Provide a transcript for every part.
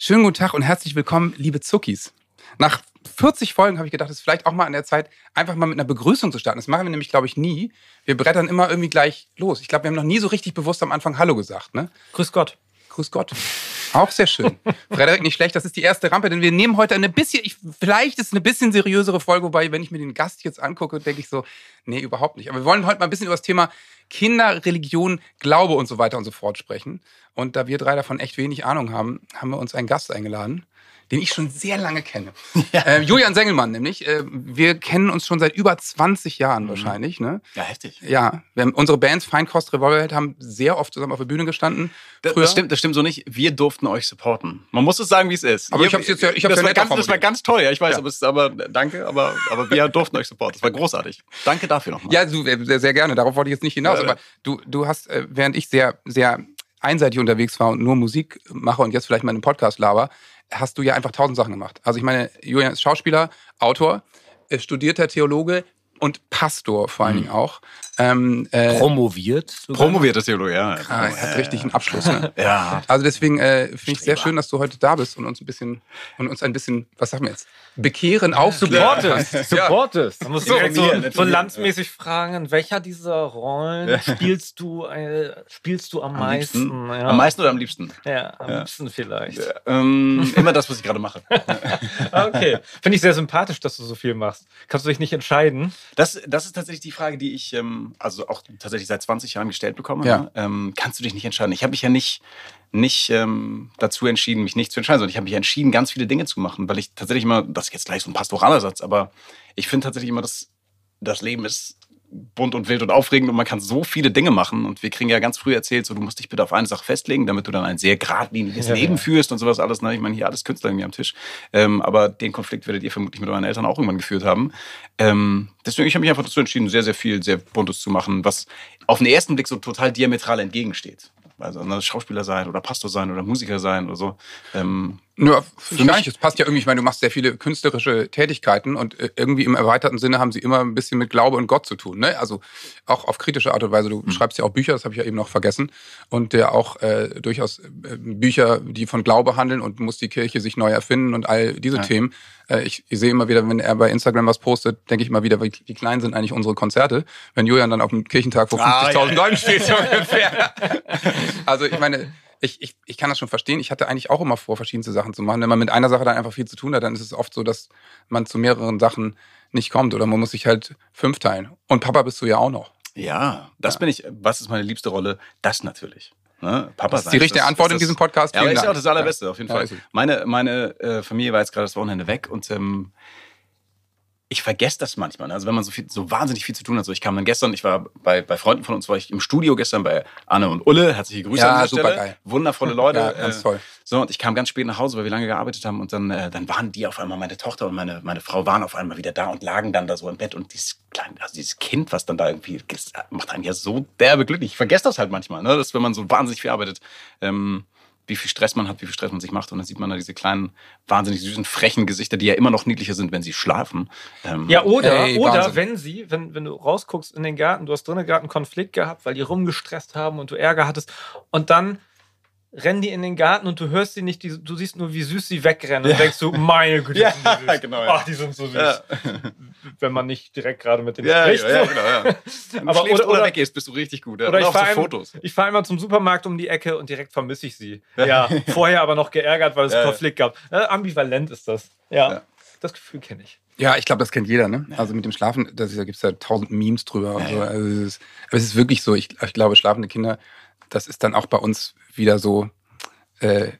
Schönen guten Tag und herzlich willkommen, liebe Zuckis. Nach 40 Folgen habe ich gedacht, es ist vielleicht auch mal an der Zeit, einfach mal mit einer Begrüßung zu starten. Das machen wir nämlich, glaube ich, nie. Wir brettern immer irgendwie gleich los. Ich glaube, wir haben noch nie so richtig bewusst am Anfang Hallo gesagt. Ne? Grüß Gott. Grüß Gott. Auch sehr schön. Frederik, nicht schlecht. Das ist die erste Rampe, denn wir nehmen heute eine bisschen, ich, vielleicht ist es eine bisschen seriösere Folge, wobei, wenn ich mir den Gast jetzt angucke, denke ich so, nee, überhaupt nicht. Aber wir wollen heute mal ein bisschen über das Thema Kinder, Religion, Glaube und so weiter und so fort sprechen. Und da wir drei davon echt wenig Ahnung haben, haben wir uns einen Gast eingeladen den ich schon sehr lange kenne. Ja. Äh, Julian Sengelmann nämlich. Äh, wir kennen uns schon seit über 20 Jahren mhm. wahrscheinlich. Ne? Ja, heftig. Ja, wir haben, unsere Bands Feinkost, Revolverheld haben sehr oft zusammen auf der Bühne gestanden. Das, das, stimmt, das stimmt so nicht. Wir durften euch supporten. Man muss es sagen, wie es ist. Aber Ihr, ich habe jetzt ja, ich hab's das, ja war ganz, das war ganz toll. Ja, ich weiß, ja. aber, es, aber danke, aber, aber wir durften euch supporten. Das war großartig. Danke dafür nochmal. Ja, du, sehr, sehr gerne. Darauf wollte ich jetzt nicht hinaus. Ja, aber du, du hast, äh, während ich sehr, sehr einseitig unterwegs war und nur Musik mache und jetzt vielleicht mal einen Podcast laber, hast du ja einfach tausend Sachen gemacht. Also ich meine, Julian ist Schauspieler, Autor, studierter Theologe, und Pastor vor allen mhm. Dingen auch. Ähm, äh, Promoviert? Sogar? Promoviert ist Theologe, ja. Ah, er hat richtig einen Abschluss. Ne? ja. Also deswegen äh, finde ich sehr schön, dass du heute da bist und uns ein bisschen und uns ein bisschen, was sagen wir jetzt, bekehren, aufzuklären. Supportest. Supportest. Da musst du so, so landsmäßig fragen, in welcher dieser Rollen spielst du äh, spielst du am, am meisten? Ja. Am meisten oder am liebsten? Ja, am ja. liebsten vielleicht. Ja, ähm, immer das, was ich gerade mache. okay. Finde ich sehr sympathisch, dass du so viel machst. Kannst du dich nicht entscheiden? Das, das ist tatsächlich die Frage, die ich ähm, also auch tatsächlich seit 20 Jahren gestellt bekomme. Ja. Ne? Ähm, kannst du dich nicht entscheiden? Ich habe mich ja nicht, nicht ähm, dazu entschieden, mich nicht zu entscheiden, sondern ich habe mich entschieden, ganz viele Dinge zu machen, weil ich tatsächlich immer, das ist jetzt gleich so ein pastoraler Satz, aber ich finde tatsächlich immer, dass das Leben ist bunt und wild und aufregend und man kann so viele Dinge machen. Und wir kriegen ja ganz früh erzählt, so du musst dich bitte auf eine Sache festlegen, damit du dann ein sehr geradliniges ja, Leben ja. führst und sowas alles. Ne? Ich meine, hier alles Künstler irgendwie am Tisch. Ähm, aber den Konflikt werdet ihr vermutlich mit euren Eltern auch irgendwann geführt haben. Ähm, deswegen, ich habe mich einfach dazu entschieden, sehr, sehr viel, sehr Buntes zu machen, was auf den ersten Blick so total diametral entgegensteht. Also ne, Schauspieler sein oder Pastor sein oder Musiker sein oder so. Ähm, ja, für mich. Es passt ja irgendwie, ich meine, du machst sehr viele künstlerische Tätigkeiten und äh, irgendwie im erweiterten Sinne haben sie immer ein bisschen mit Glaube und Gott zu tun. Ne? Also auch auf kritische Art und Weise. Du mhm. schreibst ja auch Bücher, das habe ich ja eben noch vergessen. Und ja auch äh, durchaus äh, Bücher, die von Glaube handeln und muss die Kirche sich neu erfinden und all diese ja. Themen. Äh, ich, ich sehe immer wieder, wenn er bei Instagram was postet, denke ich immer wieder, wie, wie, klein sind eigentlich unsere Konzerte. Wenn Julian dann auf dem Kirchentag vor 50.000 ah, ja, Leuten steht, so ungefähr. also ich meine, ich, ich, ich kann das schon verstehen. Ich hatte eigentlich auch immer vor, verschiedenste Sachen zu machen. Wenn man mit einer Sache dann einfach viel zu tun hat, dann ist es oft so, dass man zu mehreren Sachen nicht kommt oder man muss sich halt fünf teilen. Und Papa bist du ja auch noch. Ja, das ja. bin ich. Was ist meine liebste Rolle? Das natürlich. Ne? Papa das ist die richtige Antwort das, in diesem Podcast. Ja, aber ist ja auch das Allerbeste, ja. auf jeden Fall. Ja, meine meine äh, Familie war jetzt gerade das Wochenende weg und ähm, ich vergesse das manchmal. Ne? Also wenn man so viel, so wahnsinnig viel zu tun hat. So, ich kam dann gestern, ich war bei, bei Freunden von uns, war ich im Studio gestern bei Anne und Ulle. Herzliche Grüße ja, an der super Stelle. Geil. Wundervolle Leute. Ja, ganz toll. So, und ich kam ganz spät nach Hause, weil wir lange gearbeitet haben. Und dann, äh, dann waren die auf einmal, meine Tochter und meine, meine Frau waren auf einmal wieder da und lagen dann da so im Bett. Und dieses kleine, also dieses Kind, was dann da irgendwie, macht einen ja so derbe glücklich. Ich vergesse das halt manchmal, ne? dass wenn man so wahnsinnig viel arbeitet, ähm, wie viel Stress man hat, wie viel Stress man sich macht. Und dann sieht man da diese kleinen, wahnsinnig süßen, frechen Gesichter, die ja immer noch niedlicher sind, wenn sie schlafen. Ähm, ja, oder, ey, oder wenn sie, wenn, wenn du rausguckst in den Garten, du hast drinnen gerade einen Konflikt gehabt, weil die rumgestresst haben und du Ärger hattest. Und dann rennen die in den Garten und du hörst sie nicht, die, du siehst nur, wie süß sie wegrennen ja. und denkst du, meine Güte, ja, süß. genau, ja. ach, die sind so süß. Ja. Wenn man nicht direkt gerade mit denen ja, spricht. Ja, genau, ja. Wenn Aber, oder, oder weggehst, bist du richtig gut. Oder, ich fahre Fotos. Ich fahre immer zum Supermarkt um die Ecke und direkt vermisse ich sie. Ja, vorher aber noch geärgert, weil es einen Konflikt gab. Äh, ambivalent ist das. Ja, das Gefühl kenne ich. Ja, ich glaube, das kennt jeder, ne? Also mit dem Schlafen, da gibt es ja tausend Memes drüber und so. Also es ist, aber es ist wirklich so, ich, ich glaube, schlafende Kinder, das ist dann auch bei uns wieder so, äh,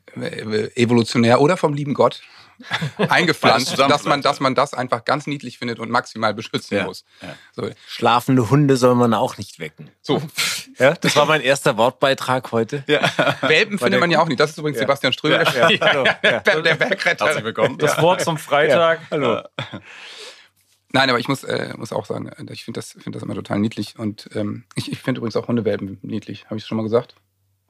evolutionär oder vom lieben Gott eingepflanzt, dass man, dass man das einfach ganz niedlich findet und maximal beschützen ja, muss. Ja. So. Schlafende Hunde soll man auch nicht wecken. So. Ja, das war mein erster Wortbeitrag heute. Ja. Welpen findet man ja auch nicht. Das ist übrigens Sebastian Strömer, der, der, der Bergretter. Herzlich willkommen. Das Wort zum Freitag. Hallo. Nein, aber ich muss, äh, muss auch sagen, ich finde das, find das immer total niedlich. Und ähm, ich, ich finde übrigens auch Hundewelpen niedlich. Habe ich es schon mal gesagt?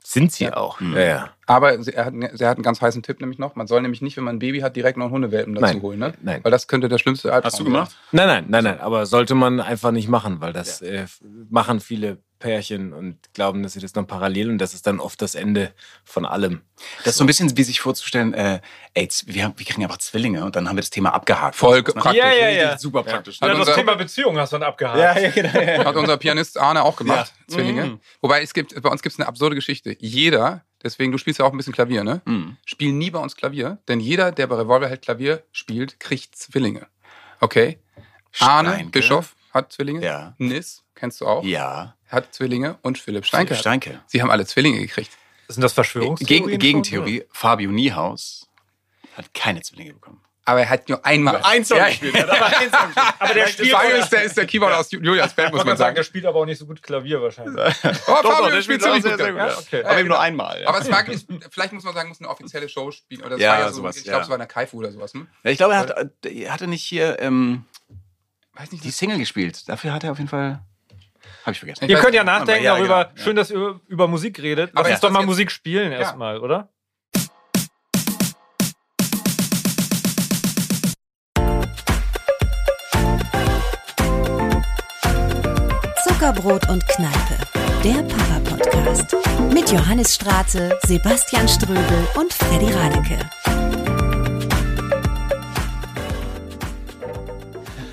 Sind sie ja. auch. Mhm. Ja, ja. Aber er hat, er hat einen ganz heißen Tipp nämlich noch. Man soll nämlich nicht, wenn man ein Baby hat, direkt noch einen Hundewelpen dazu nein, holen. Ne? Nein. Weil das könnte der schlimmste Albtraum Hast du gemacht? Nein, nein, nein, nein. Aber sollte man einfach nicht machen, weil das ja. äh, machen viele Pärchen und glauben, dass sie das dann parallel und das ist dann oft das Ende von allem. Das ist so ein bisschen wie sich vorzustellen, äh, ey, wir, haben, wir kriegen einfach Zwillinge und dann haben wir das Thema abgehakt. Voll praktisch. Ja, ja, ja. Super praktisch. Ja, das Thema Beziehung hast du dann abgehakt. Ja, ja, genau. Ja. Hat unser Pianist Arne auch gemacht, ja. Zwillinge. Mhm. Wobei es gibt, bei uns gibt es eine absurde Geschichte. Jeder, deswegen, du spielst ja auch ein bisschen Klavier, ne? Mhm. Spielen nie bei uns Klavier, denn jeder, der bei Revolverheld Klavier spielt, kriegt Zwillinge. Okay? Arne Steinke. Bischof hat Zwillinge. Ja. Nis, kennst du auch? Ja. Hat Zwillinge und Philipp Steinke. Philipp Steinke. Sie haben alle Zwillinge gekriegt. Sind das Verschwörungstheorien? Gegen, Gegentheorie, Fabio Niehaus hat keine Zwillinge bekommen. Aber er hat nur einmal. Nur ein Song ja. gespielt. aber, aber der spielt. ist der, ist der Keyboard aus Julias Band, muss man sagen. Der spielt aber auch nicht so gut Klavier wahrscheinlich. oh, doch, Fabio doch, der spielt ziemlich gut. Sehr, gut. Ja, okay. Aber eben nur einmal. Ja. Aber es war, vielleicht muss man sagen, muss eine offizielle Show spielen. Oder das ja, war ja so, sowas, ich glaube, es war eine Kaifu oder sowas. Hm? Ja, ich glaube, er, hat, er hatte nicht hier ähm, weiß nicht, die Single gespielt. Dafür hat er auf jeden Fall. Habe ich vergessen. Ihr könnt ja nachdenken darüber. Schön, dass ihr über Musik redet. Lass uns doch mal Musik spielen erstmal, oder? Zuckerbrot und Kneipe, der Papa-Podcast. Mit Johannes Straße, Sebastian Ströbel und Freddy Radeke.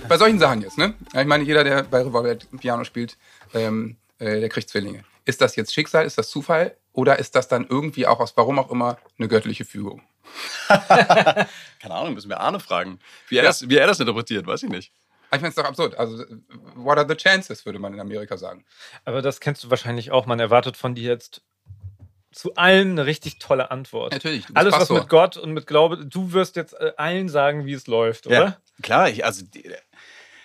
Bei solchen Sachen jetzt, ne? Ich meine, jeder, der bei Revolver Piano spielt, ähm, äh, der kriegt Zwillinge. Ist das jetzt Schicksal, ist das Zufall oder ist das dann irgendwie auch aus warum auch immer eine göttliche Fügung? Keine Ahnung, müssen wir Arne fragen, wie er, ja. das, wie er das interpretiert, weiß ich nicht. Ich meine, es ist doch absurd. Also, what are the chances, würde man in Amerika sagen. Aber das kennst du wahrscheinlich auch. Man erwartet von dir jetzt zu allem eine richtig tolle Antwort. Natürlich. Alles, was mit Gott und mit Glaube, du wirst jetzt äh, allen sagen, wie es läuft, oder? Ja, klar. Ich, also,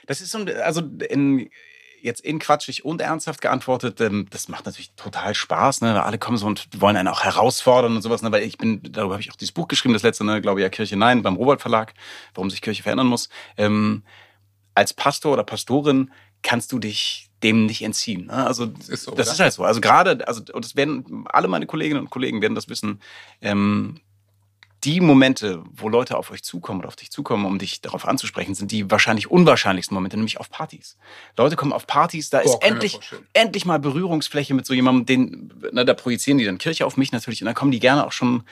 das ist so, also in, jetzt in quatschig und ernsthaft geantwortet, ähm, das macht natürlich total Spaß, ne? Alle kommen so und wollen einen auch herausfordern und sowas, ne? Weil ich bin, darüber habe ich auch dieses Buch geschrieben, das letzte, ne? glaube ich, ja, Kirche Nein, beim Robert Verlag, warum sich Kirche verändern muss. Ähm, als Pastor oder Pastorin kannst du dich dem nicht entziehen. Ne? Also das ist, so, das ist halt so. Also gerade, also und das werden alle meine Kolleginnen und Kollegen werden das wissen. Ähm, die Momente, wo Leute auf euch zukommen oder auf dich zukommen, um dich darauf anzusprechen, sind die wahrscheinlich unwahrscheinlichsten Momente, nämlich auf Partys. Leute kommen auf Partys, da ist Boah, endlich, endlich mal Berührungsfläche mit so jemandem, den, na, da projizieren die dann Kirche auf mich natürlich und dann kommen die gerne auch schon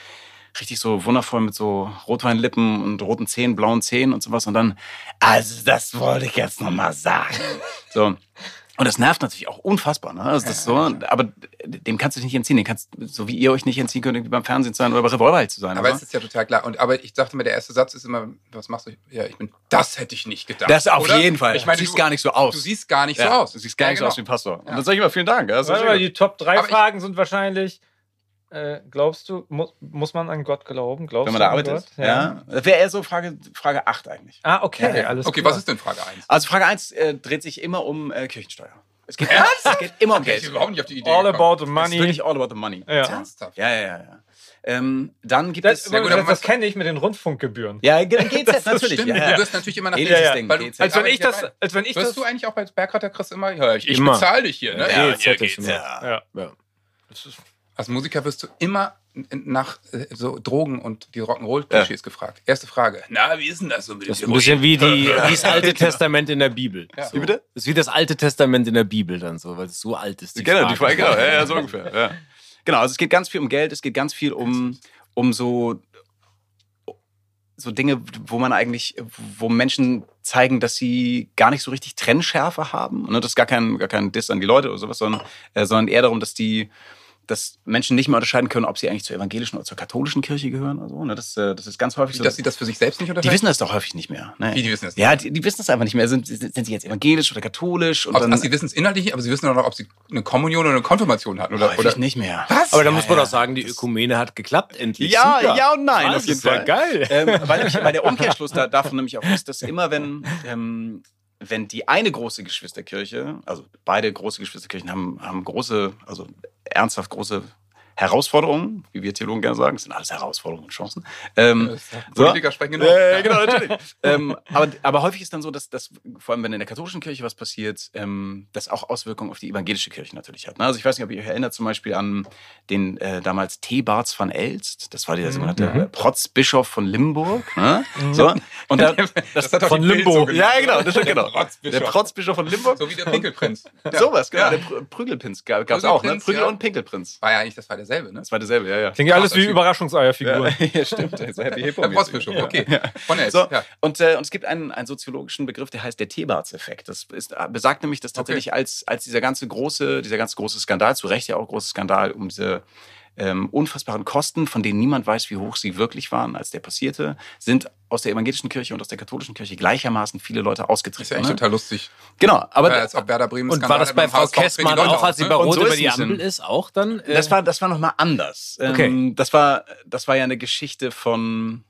richtig so wundervoll mit so Rotweinlippen und roten Zähnen, blauen Zähnen und sowas. Und dann, also das wollte ich jetzt nochmal sagen. So. Und das nervt natürlich auch unfassbar. Ne? Also das so, aber dem kannst du dich nicht entziehen. Den kannst, so wie ihr euch nicht entziehen könnt, irgendwie beim Fernsehen zu sein oder bei Revolver halt zu sein. Aber oder? es ist ja total klar. Und, aber ich dachte mir, der erste Satz ist immer, was machst du? Ja, ich bin, das hätte ich nicht gedacht. Das auf oder? jeden Fall. Ich meine, du siehst gar nicht so aus. Du siehst gar nicht ja. so aus. Du siehst gar ja, nicht genau. so aus wie ein Pastor. Und dann sage ich immer vielen Dank. Das ja, die Top 3 Fragen sind wahrscheinlich, äh, glaubst du, mu muss man an Gott glauben? Glaubst Wenn man da arbeitet? Ja. ja. Das wäre eher so Frage, Frage 8 eigentlich. Ah, okay, ja. alles Okay, klar. was ist denn Frage 1? Also Frage 1 äh, dreht sich immer um äh, Kirchensteuer. Es geht, es geht immer um Geld. Ich überhaupt nicht auf die Idee All gekommen. about the money. Es ist wirklich all about the money. Ja, Ernsthaft? ja, ja. ja. Ähm, dann gibt das, es. Ja, gut, das, das kenne ich mit den Rundfunkgebühren. Ja, GZ natürlich. Stimmt, ja, Du wirst natürlich immer nach GZ ja, Ding, GZ. Als wenn ich das, als wenn ich wirst das. du eigentlich auch als Bergretter Chris immer? Ja, ich, ich bezahle dich hier. Ne? Ja, ja, GZ. Ja. ja. Als Musiker wirst du immer nach äh, so Drogen und die Rock'n'Roll-Klischees ja. gefragt. Erste Frage. Na, wie ist denn das so mit Das ist ein bisschen wie, die, wie das Alte Testament in der Bibel. Ja. So. Wie bitte? Das ist wie das Alte Testament in der Bibel dann so, weil es so alt ist. Die genau, Frage. die Frage, genau, ja, ja, so ungefähr. Ja. Genau, also es geht ganz viel um Geld, es geht ganz viel um, um so, so Dinge, wo man eigentlich, wo Menschen zeigen, dass sie gar nicht so richtig Trennschärfe haben. Und das ist gar kein, gar kein Diss an die Leute oder sowas, sondern, äh, sondern eher darum, dass die dass Menschen nicht mehr unterscheiden können, ob sie eigentlich zur evangelischen oder zur katholischen Kirche gehören oder so. Ne? Das, äh, das ist ganz häufig so. Dass sie das für sich selbst nicht unterscheiden? Die wissen das doch häufig nicht mehr. Ne? Wie, die wissen das nicht? Ja, die, die wissen das einfach nicht mehr. Sind, sind sie jetzt evangelisch oder katholisch? Und also, dann, also sie wissen es inhaltlich, aber sie wissen auch noch, ob sie eine Kommunion oder eine Konfirmation hatten. Oder, oder nicht mehr. Was? Aber da muss man ja, doch sagen, die Ökumene hat geklappt, endlich. Ja, Super. ja und nein. Das ist ja geil. Ähm, weil, weil, der Umkehrschluss da, davon nämlich auch ist, dass immer, wenn ähm, wenn die eine große Geschwisterkirche, also beide große Geschwisterkirchen haben, haben große, also ernsthaft große Herausforderungen, wie wir Theologen gerne sagen. Sind alles Herausforderungen und Chancen. Ähm, Politiker so. sprechen genug. Äh, genau, natürlich. ähm, aber, aber häufig ist dann so, dass, dass vor allem, wenn in der katholischen Kirche was passiert, ähm, das auch Auswirkungen auf die evangelische Kirche natürlich hat. Ne? Also ich weiß nicht, ob ihr euch erinnert zum Beispiel an den äh, damals Thebarts von Elst. Das war der mhm. sogenannte mhm. Protzbischof von Limburg. Ne? Mhm. So. Und der, das, das von Limburg. ja, genau. Das, genau. Der Protzbischof von Limburg. So wie der Pinkelprinz. Ja. Sowas, genau. Ja. Der Prügelprinz gab es auch. Ne? Prügel ja. und Pinkelprinz. War ja eigentlich, das war derselbe, ne? Das war derselbe, ja, ja. Klingt ja alles wie Überraschungseierfiguren. Ja, stimmt. So Happy Hippo. Der Protzbischof, okay. Von Elst. So. Und, äh, und es gibt einen, einen soziologischen Begriff, der heißt der Thebarts-Effekt. Das ist, äh, besagt nämlich, dass tatsächlich okay. als, als dieser ganze große, dieser ganz große Skandal, zu Recht ja auch große Skandal um diese ähm, unfassbaren Kosten, von denen niemand weiß, wie hoch sie wirklich waren, als der passierte, sind aus der evangelischen Kirche und aus der katholischen Kirche gleichermaßen viele Leute ausgetreten. Das ist ja echt ne? total lustig. Genau, aber ja, als ob Werder Bremen und war das bei Frau Kessmann auch, als sie bei Rot so über die Ampel ist, auch dann? Äh das war das war noch mal anders. Okay. Ähm, das war das war ja eine Geschichte von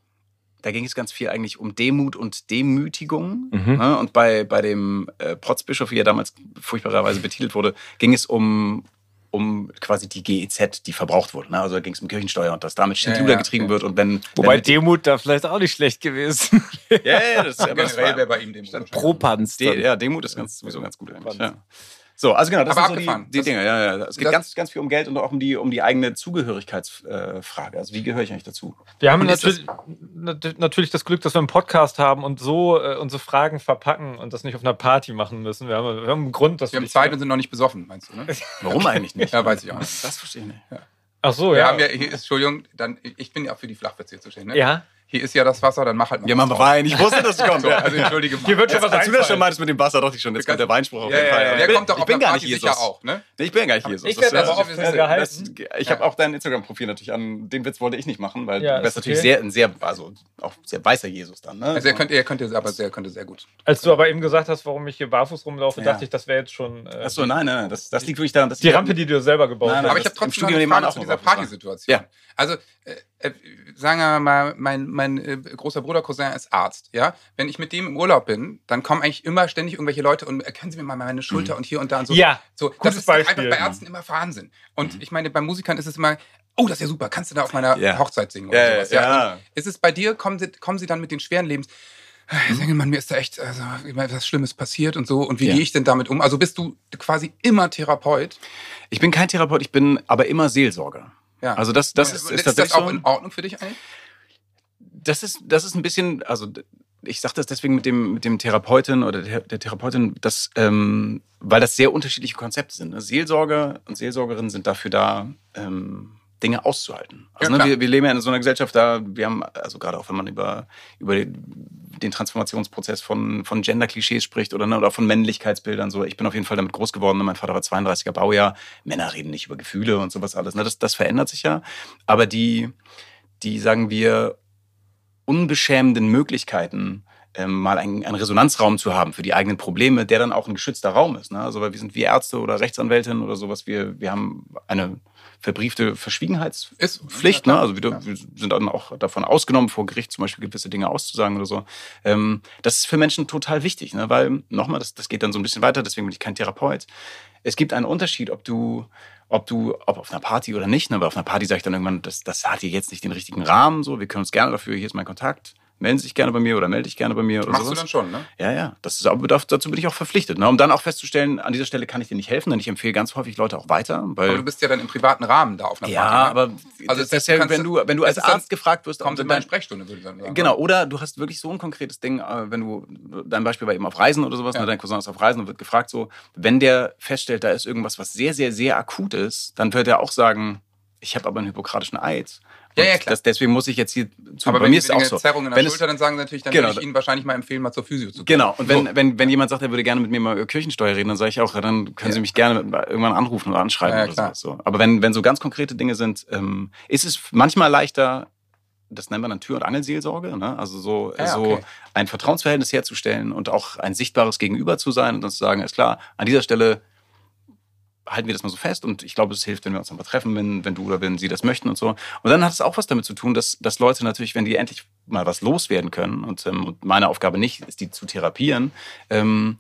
da ging es ganz viel eigentlich um Demut und Demütigung. Mhm. Ne? Und bei, bei dem äh, Protzbischof, wie er damals furchtbarerweise betitelt wurde, ging es um, um quasi die GEZ, die verbraucht wurde. Ne? Also da ging es um Kirchensteuer und dass damit Schindluder ja, getrieben ja. wird. Und wenn, Wobei wenn Demut da vielleicht auch nicht schlecht gewesen. ja, ja, das, aber das war, bei ihm Demut. Propanz. Ja, Demut ist ganz, sowieso ganz gut eigentlich. Ja. So, also genau, das Aber sind so die, die Dinge. Ja, ja. Es geht ganz, ganz viel um Geld und auch um die, um die eigene Zugehörigkeitsfrage. Also wie gehöre ich eigentlich dazu? Wir haben natürlich das, natürlich das Glück, dass wir einen Podcast haben und so äh, unsere Fragen verpacken und das nicht auf einer Party machen müssen. Wir haben, wir haben einen Grund, dass wir haben Zeit und sind noch nicht besoffen, meinst du? Ne? Warum eigentlich nicht? ja, weiß ich auch nicht. Das verstehe ich nicht. Ja. Ach so, wir ja. Haben ja Entschuldigung, dann, ich bin ja auch für die Flachwitze zuständig. Ne? Ja hier ist ja das Wasser, dann mach halt mal. Ja, mach mal Wein. Ich wusste, dass es kommt. so, also entschuldige mal. Hier wird schon was du das schon meintest mit dem Wasser, dachte ich schon, jetzt kommt der Weinspruch auf jeden Fall. Ja, ja, der kommt doch ich auf bin gar nicht Jesus. sicher auch, ne? Nee, ich bin gar nicht Jesus. Ich werde aber auch gehalten. Ich habe auch dein Instagram-Profil natürlich an. Den Witz wollte ich nicht machen, weil du bist natürlich sehr, ein sehr, also auch sehr weißer Jesus dann, ne? Also er könnte, er könnte, aber sehr, könnte sehr gut. Als du aber eben gesagt hast, warum ich hier barfuß rumlaufe, dachte ich, das wäre jetzt schon. Äh, Achso, nein, nein, das, das liegt wirklich daran, dass die Rampe, die du selber gebaut hast. Aber ich habe trotzdem eine Frage zu dieser Partysituation. Also äh, sagen wir mal, mein, mein äh, großer Bruder Cousin ist Arzt, ja. Wenn ich mit dem im Urlaub bin, dann kommen eigentlich immer ständig irgendwelche Leute und erkennen Sie mir mal meine Schulter mhm. und hier und da und so. Ja, so, das ist Beispiel. einfach bei Ärzten immer Wahnsinn. Und mhm. ich meine, bei Musikern ist es immer, oh, das ist ja super, kannst du da auf meiner ja. Hochzeit singen oder sowas. Ja, ja. Ist es bei dir, kommen sie, kommen sie dann mit den schweren Lebens, mhm. Mann, mir ist da echt also, was Schlimmes passiert und so. Und wie ja. gehe ich denn damit um? Also bist du quasi immer Therapeut? Ich bin kein Therapeut, ich bin aber immer Seelsorger. Ja. Also das, das ist, ist, ist das auch so, in Ordnung für dich eigentlich? Das ist, das ist ein bisschen, also ich sage das deswegen mit dem, mit dem Therapeuten oder der, der Therapeutin, dass, ähm, weil das sehr unterschiedliche Konzepte sind. Ne? Seelsorger und Seelsorgerinnen sind dafür da, ähm, Dinge auszuhalten. Also ja, ne, wir, wir leben ja in so einer Gesellschaft, da wir haben, also gerade auch wenn man über, über den Transformationsprozess von, von Gender-Klischees spricht oder, ne, oder von Männlichkeitsbildern, so, ich bin auf jeden Fall damit groß geworden, ne, mein Vater war 32er Baujahr, Männer reden nicht über Gefühle und sowas alles. Ne? Das, das verändert sich ja. Aber die, die, sagen wir, unbeschämenden Möglichkeiten, ähm, mal einen, einen, Resonanzraum zu haben für die eigenen Probleme, der dann auch ein geschützter Raum ist. Ne? Also weil wir sind wie Ärzte oder Rechtsanwältin oder sowas, wir, wir haben eine verbriefte Verschwiegenheitspflicht. Ne? Also wir, wir, sind dann auch davon ausgenommen, vor Gericht zum Beispiel gewisse Dinge auszusagen oder so. Ähm, das ist für Menschen total wichtig, ne? weil nochmal, das, das geht dann so ein bisschen weiter, deswegen bin ich kein Therapeut. Es gibt einen Unterschied, ob du ob du, ob auf einer Party oder nicht, ne? weil auf einer Party sage ich dann irgendwann, das, das hat hier jetzt nicht den richtigen Rahmen, so, wir können uns gerne dafür, hier ist mein Kontakt, melden Sie sich gerne bei mir oder melde dich gerne bei mir. Oder Machst sowas. du dann schon, ne? Ja, ja. Das ist, aber dazu bin ich auch verpflichtet. Ne? Um dann auch festzustellen, an dieser Stelle kann ich dir nicht helfen, denn ich empfehle ganz häufig Leute auch weiter. Weil aber du bist ja dann im privaten Rahmen da auf einer ja, Party. Ja, ne? aber also das, ist ja, wenn du, wenn du als Arzt gefragt wirst, kommt in deine Sprechstunde, würde ich sagen. Genau, oder du hast wirklich so ein konkretes Ding, äh, wenn du, dein Beispiel war eben auf Reisen oder sowas, ja. ne? dein Cousin ist auf Reisen und wird gefragt so, wenn der feststellt, da ist irgendwas, was sehr, sehr, sehr akut ist, dann wird er auch sagen, ich habe aber einen hypokratischen Eid. Ja, ja, klar. Das, deswegen muss ich jetzt hier zu. Aber bei mir ist es auch so. Zerrung in der wenn Schulter, dann sagen sie natürlich, dann genau, würde ich Ihnen wahrscheinlich mal empfehlen, mal zur Physio zu gehen. Genau. Und wenn, so. wenn, wenn jemand sagt, er würde gerne mit mir mal über Kirchensteuer reden, dann sage ich auch, dann können ja. Sie mich gerne irgendwann anrufen oder anschreiben. Ja, ja, oder so. Aber wenn, wenn so ganz konkrete Dinge sind, ähm, ist es manchmal leichter, das nennt man dann Tür- und Angelseelsorge, ne? also so, ja, so okay. ein Vertrauensverhältnis herzustellen und auch ein sichtbares Gegenüber zu sein und dann zu sagen, ist klar, an dieser Stelle halten wir das mal so fest und ich glaube, es hilft, wenn wir uns mal treffen, wenn, wenn du oder wenn sie das möchten und so. Und dann hat es auch was damit zu tun, dass, dass Leute natürlich, wenn die endlich mal was loswerden können und, ähm, und meine Aufgabe nicht ist, die zu therapieren, ähm,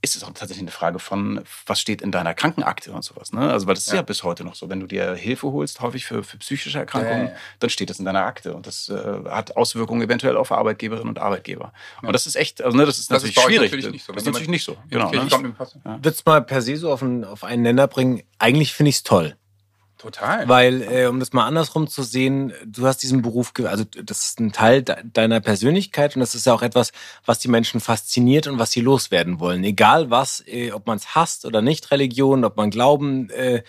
ist es auch tatsächlich eine Frage von, was steht in deiner Krankenakte und sowas. Ne? Also, weil das ist ja. ja bis heute noch so. Wenn du dir Hilfe holst, häufig für, für psychische Erkrankungen, ja, ja. dann steht das in deiner Akte. Und das äh, hat Auswirkungen eventuell auf Arbeitgeberinnen und Arbeitgeber. Und das ist echt, also ne, das ist das natürlich ist schwierig. Natürlich nicht so. Das ist natürlich nicht so. Genau. Ne? Ja. Würdest mal per se so auf einen, auf einen Nenner bringen? Eigentlich finde ich es toll. Total. Weil, äh, um das mal andersrum zu sehen, du hast diesen Beruf, also das ist ein Teil deiner Persönlichkeit und das ist ja auch etwas, was die Menschen fasziniert und was sie loswerden wollen. Egal was, äh, ob man es hasst oder nicht, Religion, ob man Glauben, äh,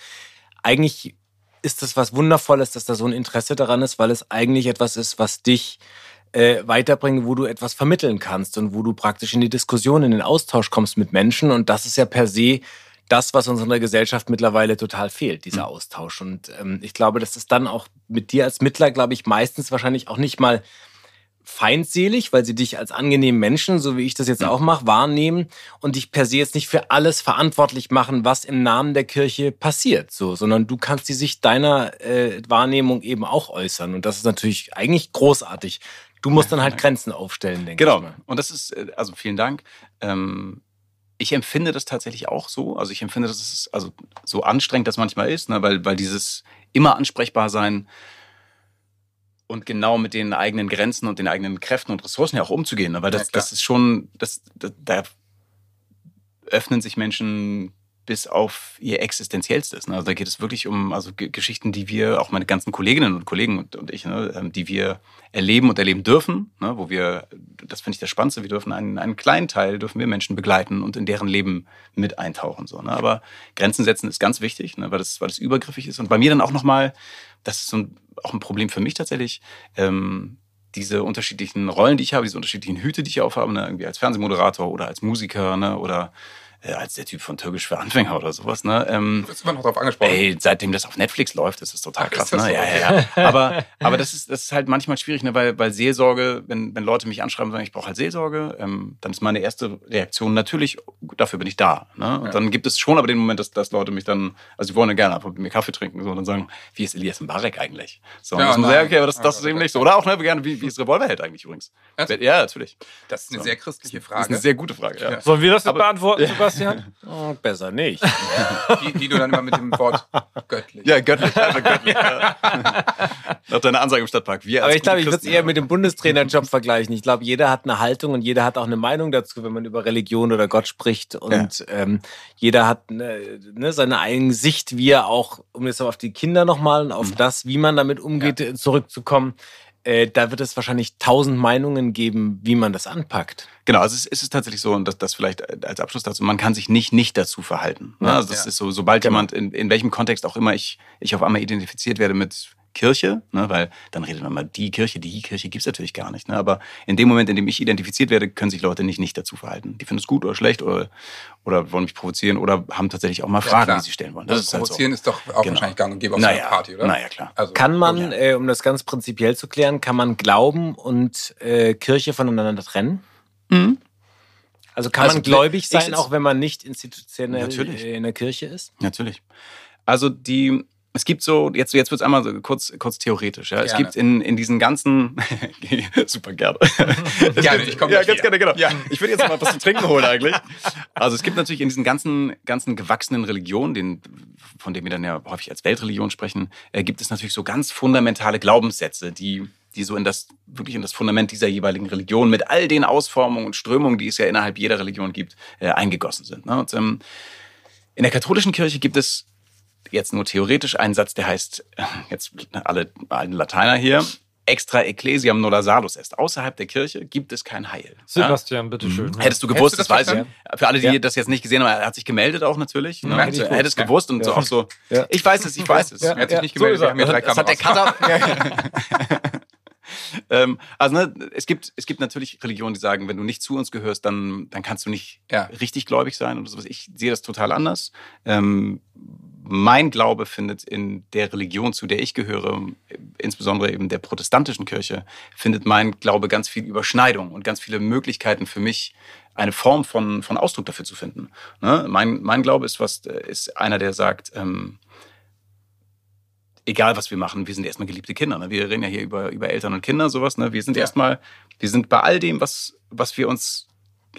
eigentlich ist das was Wundervolles, dass da so ein Interesse daran ist, weil es eigentlich etwas ist, was dich äh, weiterbringt, wo du etwas vermitteln kannst und wo du praktisch in die Diskussion, in den Austausch kommst mit Menschen und das ist ja per se das, was uns in der Gesellschaft mittlerweile total fehlt, dieser mhm. Austausch. Und ähm, ich glaube, das ist dann auch mit dir als Mittler, glaube ich, meistens wahrscheinlich auch nicht mal feindselig, weil sie dich als angenehmen Menschen, so wie ich das jetzt auch mache, wahrnehmen und dich per se jetzt nicht für alles verantwortlich machen, was im Namen der Kirche passiert, so, sondern du kannst die Sicht deiner äh, Wahrnehmung eben auch äußern und das ist natürlich eigentlich großartig. Du musst dann halt Grenzen aufstellen, denke genau. ich. Genau. Und das ist, äh, also vielen Dank. Ähm ich empfinde das tatsächlich auch so. Also ich empfinde, dass es also so anstrengend das manchmal ist, ne? weil, weil dieses immer ansprechbar sein und genau mit den eigenen Grenzen und den eigenen Kräften und Ressourcen ja auch umzugehen. Ne? Weil das, ja, das ist schon, das, das, da öffnen sich Menschen bis auf ihr Existenziellstes. Ne? Also da geht es wirklich um also Geschichten, die wir, auch meine ganzen Kolleginnen und Kollegen und, und ich, ne, ähm, die wir erleben und erleben dürfen, ne? wo wir, das finde ich das Spannendste, wir dürfen einen, einen kleinen Teil, dürfen wir Menschen begleiten und in deren Leben mit eintauchen. So, ne? Aber Grenzen setzen ist ganz wichtig, ne? weil, das, weil das übergriffig ist. Und bei mir dann auch nochmal, das ist so ein, auch ein Problem für mich tatsächlich, ähm, diese unterschiedlichen Rollen, die ich habe, diese unterschiedlichen Hüte, die ich aufhabe, ne? irgendwie als Fernsehmoderator oder als Musiker ne? oder äh, als der Typ von Türkisch für Anfänger oder sowas. Ne? Ähm, du wirst immer noch darauf angesprochen. Ey, seitdem das auf Netflix läuft, ist das total Ach, krass. Das ne? So? Ja, ja, ja. aber, aber das ist, das ist halt manchmal schwierig, ne? weil, weil Seelsorge, wenn, wenn Leute mich anschreiben und sagen, ich brauche halt Seelsorge, ähm, dann ist meine erste Reaktion natürlich, dafür bin ich da. Ne? Und ja. dann gibt es schon aber den Moment, dass, dass Leute mich dann, also sie wollen ja gerne einfach mit mir Kaffee trinken so, und dann sagen, wie ist Elias Mbarek eigentlich? So, und ja, das muss sagen, okay, aber das, das ist eben nicht so. Oder auch ne, gerne, wie, wie ist Revolverheld eigentlich übrigens? Also, ja, natürlich. Das ist eine so. sehr christliche Frage. Das ist eine sehr gute Frage, ja. Sollen wir das beantworten, Sebastian? besser nicht. die, die, du dann immer mit dem Wort göttlich. Ja, göttlich. Also göttlich ja. Nach deiner Ansage im Stadtpark. Wir Aber ich glaube, ich würde es eher mit dem Bundestrainerjob vergleichen. Ich glaube, jeder hat eine Haltung und jeder hat auch eine Meinung dazu, wenn man über Religion oder Gott spricht. Und ja. ähm, jeder hat eine, ne, seine eigene Sicht, wie er auch, um jetzt auf die Kinder nochmal und auf mhm. das, wie man damit umgeht, ja. zurückzukommen äh, da wird es wahrscheinlich tausend Meinungen geben, wie man das anpackt. Genau, also es ist tatsächlich so, und das, das vielleicht als Abschluss dazu, man kann sich nicht nicht dazu verhalten. Ne? Also das ja. ist so, sobald genau. jemand, in, in welchem Kontext auch immer ich, ich auf einmal identifiziert werde mit Kirche, ne, weil dann redet man mal die Kirche, die Kirche gibt es natürlich gar nicht. Ne, aber in dem Moment, in dem ich identifiziert werde, können sich Leute nicht nicht dazu verhalten. Die finden es gut oder schlecht oder, oder wollen mich provozieren oder haben tatsächlich auch mal Fragen, ja, die sie stellen wollen. Das also ist provozieren halt so. ist doch auch genau. wahrscheinlich gang und gäbe auf naja, einer Party, oder? Naja, klar. Also, kann man, äh, um das ganz prinzipiell zu klären, kann man Glauben und äh, Kirche voneinander trennen? Mhm. Also kann also, man gläubig sein, auch wenn man nicht institutionell natürlich. in der Kirche ist? Natürlich. Also die es gibt so, jetzt, jetzt wird es einmal so kurz, kurz theoretisch. Ja. Es gibt in, in diesen ganzen, super gerne. gerne, ich komme Ja, ganz gerne, genau. Ja. Ich würde jetzt mal was zu trinken holen eigentlich. Also es gibt natürlich in diesen ganzen, ganzen gewachsenen Religionen, den, von denen wir dann ja häufig als Weltreligion sprechen, äh, gibt es natürlich so ganz fundamentale Glaubenssätze, die die so in das, wirklich in das Fundament dieser jeweiligen Religion mit all den Ausformungen und Strömungen, die es ja innerhalb jeder Religion gibt, äh, eingegossen sind. Ne? Und, ähm, in der katholischen Kirche gibt es jetzt nur theoretisch einen Satz, der heißt, jetzt alle, alle Lateiner hier, extra ecclesiam nola salus est. Außerhalb der Kirche gibt es kein Heil. Sebastian, ja? bitteschön. Mhm. Hättest du gewusst, Hättest du das, das weiß ich. Für alle, die ja. das jetzt nicht gesehen haben, er hat sich gemeldet auch natürlich. Ne? Hätte er hätte es gewusst und so auch so, ich weiß es, ich weiß es. Er hat sich nicht gemeldet, so wir haben hier drei Das hat der Cutter. ähm, also ne, es, gibt, es gibt natürlich Religionen, die sagen, wenn du nicht zu uns gehörst, dann, dann kannst du nicht ja. richtig gläubig sein oder sowas. Ich sehe das total anders. Ähm, mein Glaube findet in der Religion, zu der ich gehöre, insbesondere eben der protestantischen Kirche, findet mein Glaube ganz viel Überschneidung und ganz viele Möglichkeiten für mich, eine Form von, von Ausdruck dafür zu finden. Ne? Mein, mein Glaube ist, was, ist einer, der sagt, ähm, egal was wir machen, wir sind erstmal geliebte Kinder. Ne? Wir reden ja hier über, über Eltern und Kinder, sowas. Ne? Wir sind ja. erstmal, wir sind bei all dem, was, was wir uns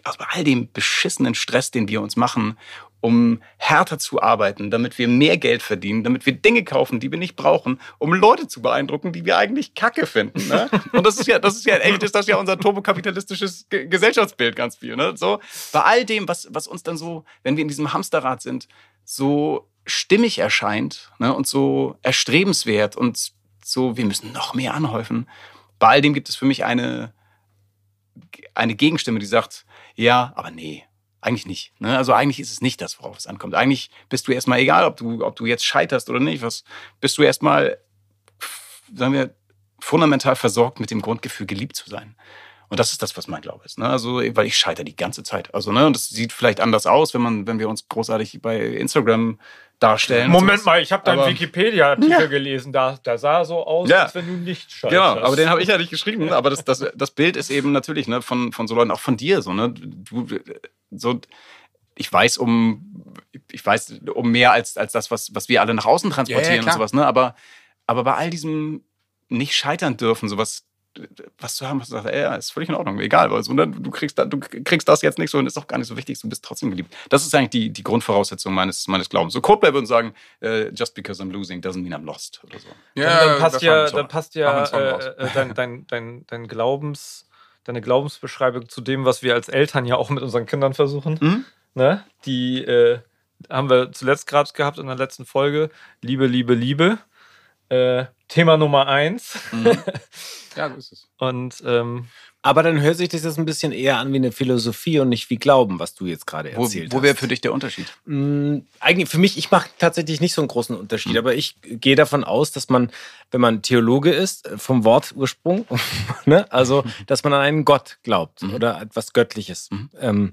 also bei all dem beschissenen Stress, den wir uns machen, um härter zu arbeiten, damit wir mehr Geld verdienen, damit wir Dinge kaufen, die wir nicht brauchen, um Leute zu beeindrucken, die wir eigentlich Kacke finden. Ne? Und das ist ja, das ist ja echt, ist das ja unser turbokapitalistisches Gesellschaftsbild ganz viel. Ne? So bei all dem, was, was uns dann so, wenn wir in diesem Hamsterrad sind, so stimmig erscheint ne? und so erstrebenswert und so, wir müssen noch mehr anhäufen. Bei all dem gibt es für mich eine, eine Gegenstimme, die sagt, ja, aber nee, eigentlich nicht. Ne? Also eigentlich ist es nicht das, worauf es ankommt. Eigentlich bist du erstmal, egal ob du, ob du jetzt scheiterst oder nicht, was, bist du erstmal, sagen wir, fundamental versorgt mit dem Grundgefühl, geliebt zu sein. Und das ist das, was mein Glaube ist. Ne? Also, weil ich scheitere die ganze Zeit. Also, ne, und das sieht vielleicht anders aus, wenn man, wenn wir uns großartig bei Instagram darstellen. Moment mal, ich habe deinen Wikipedia-Artikel ja. gelesen, da, da sah so aus, ja. als wenn du nicht scheiterst. Genau, aber den habe ich ja nicht geschrieben. Aber das, das, das Bild ist eben natürlich ne, von, von so Leuten, auch von dir. So, ne? du, so, ich weiß um, ich weiß um mehr als, als das, was, was wir alle nach außen transportieren ja, und sowas. Ne? Aber, aber bei all diesem nicht scheitern dürfen, sowas was zu haben, was du sagst, ey, ja, ist völlig in Ordnung, egal, also, ne, du, kriegst da, du kriegst das jetzt nicht so und ist auch gar nicht so wichtig, du bist trotzdem geliebt. Das ist eigentlich die, die Grundvoraussetzung meines, meines Glaubens. So Coldplay würden sagen, uh, just because I'm losing doesn't mean I'm lost oder so. Ja, dann, passt ja, dann passt ja äh, äh, dein, dein, dein, dein Glaubens, deine Glaubensbeschreibung zu dem, was wir als Eltern ja auch mit unseren Kindern versuchen. Mhm. Ne? Die äh, haben wir zuletzt gerade gehabt in der letzten Folge. Liebe, Liebe, Liebe. Äh, Thema Nummer eins. Mhm. Ja, so ist es. Und ähm, aber dann hört sich das jetzt ein bisschen eher an wie eine Philosophie und nicht wie Glauben, was du jetzt gerade erzählt wo, wo wäre für dich der Unterschied? Mhm, eigentlich für mich, ich mache tatsächlich nicht so einen großen Unterschied, mhm. aber ich gehe davon aus, dass man, wenn man Theologe ist, äh, vom Wortursprung, ne, also dass man an einen Gott glaubt mhm. oder etwas Göttliches. Mhm. Ähm,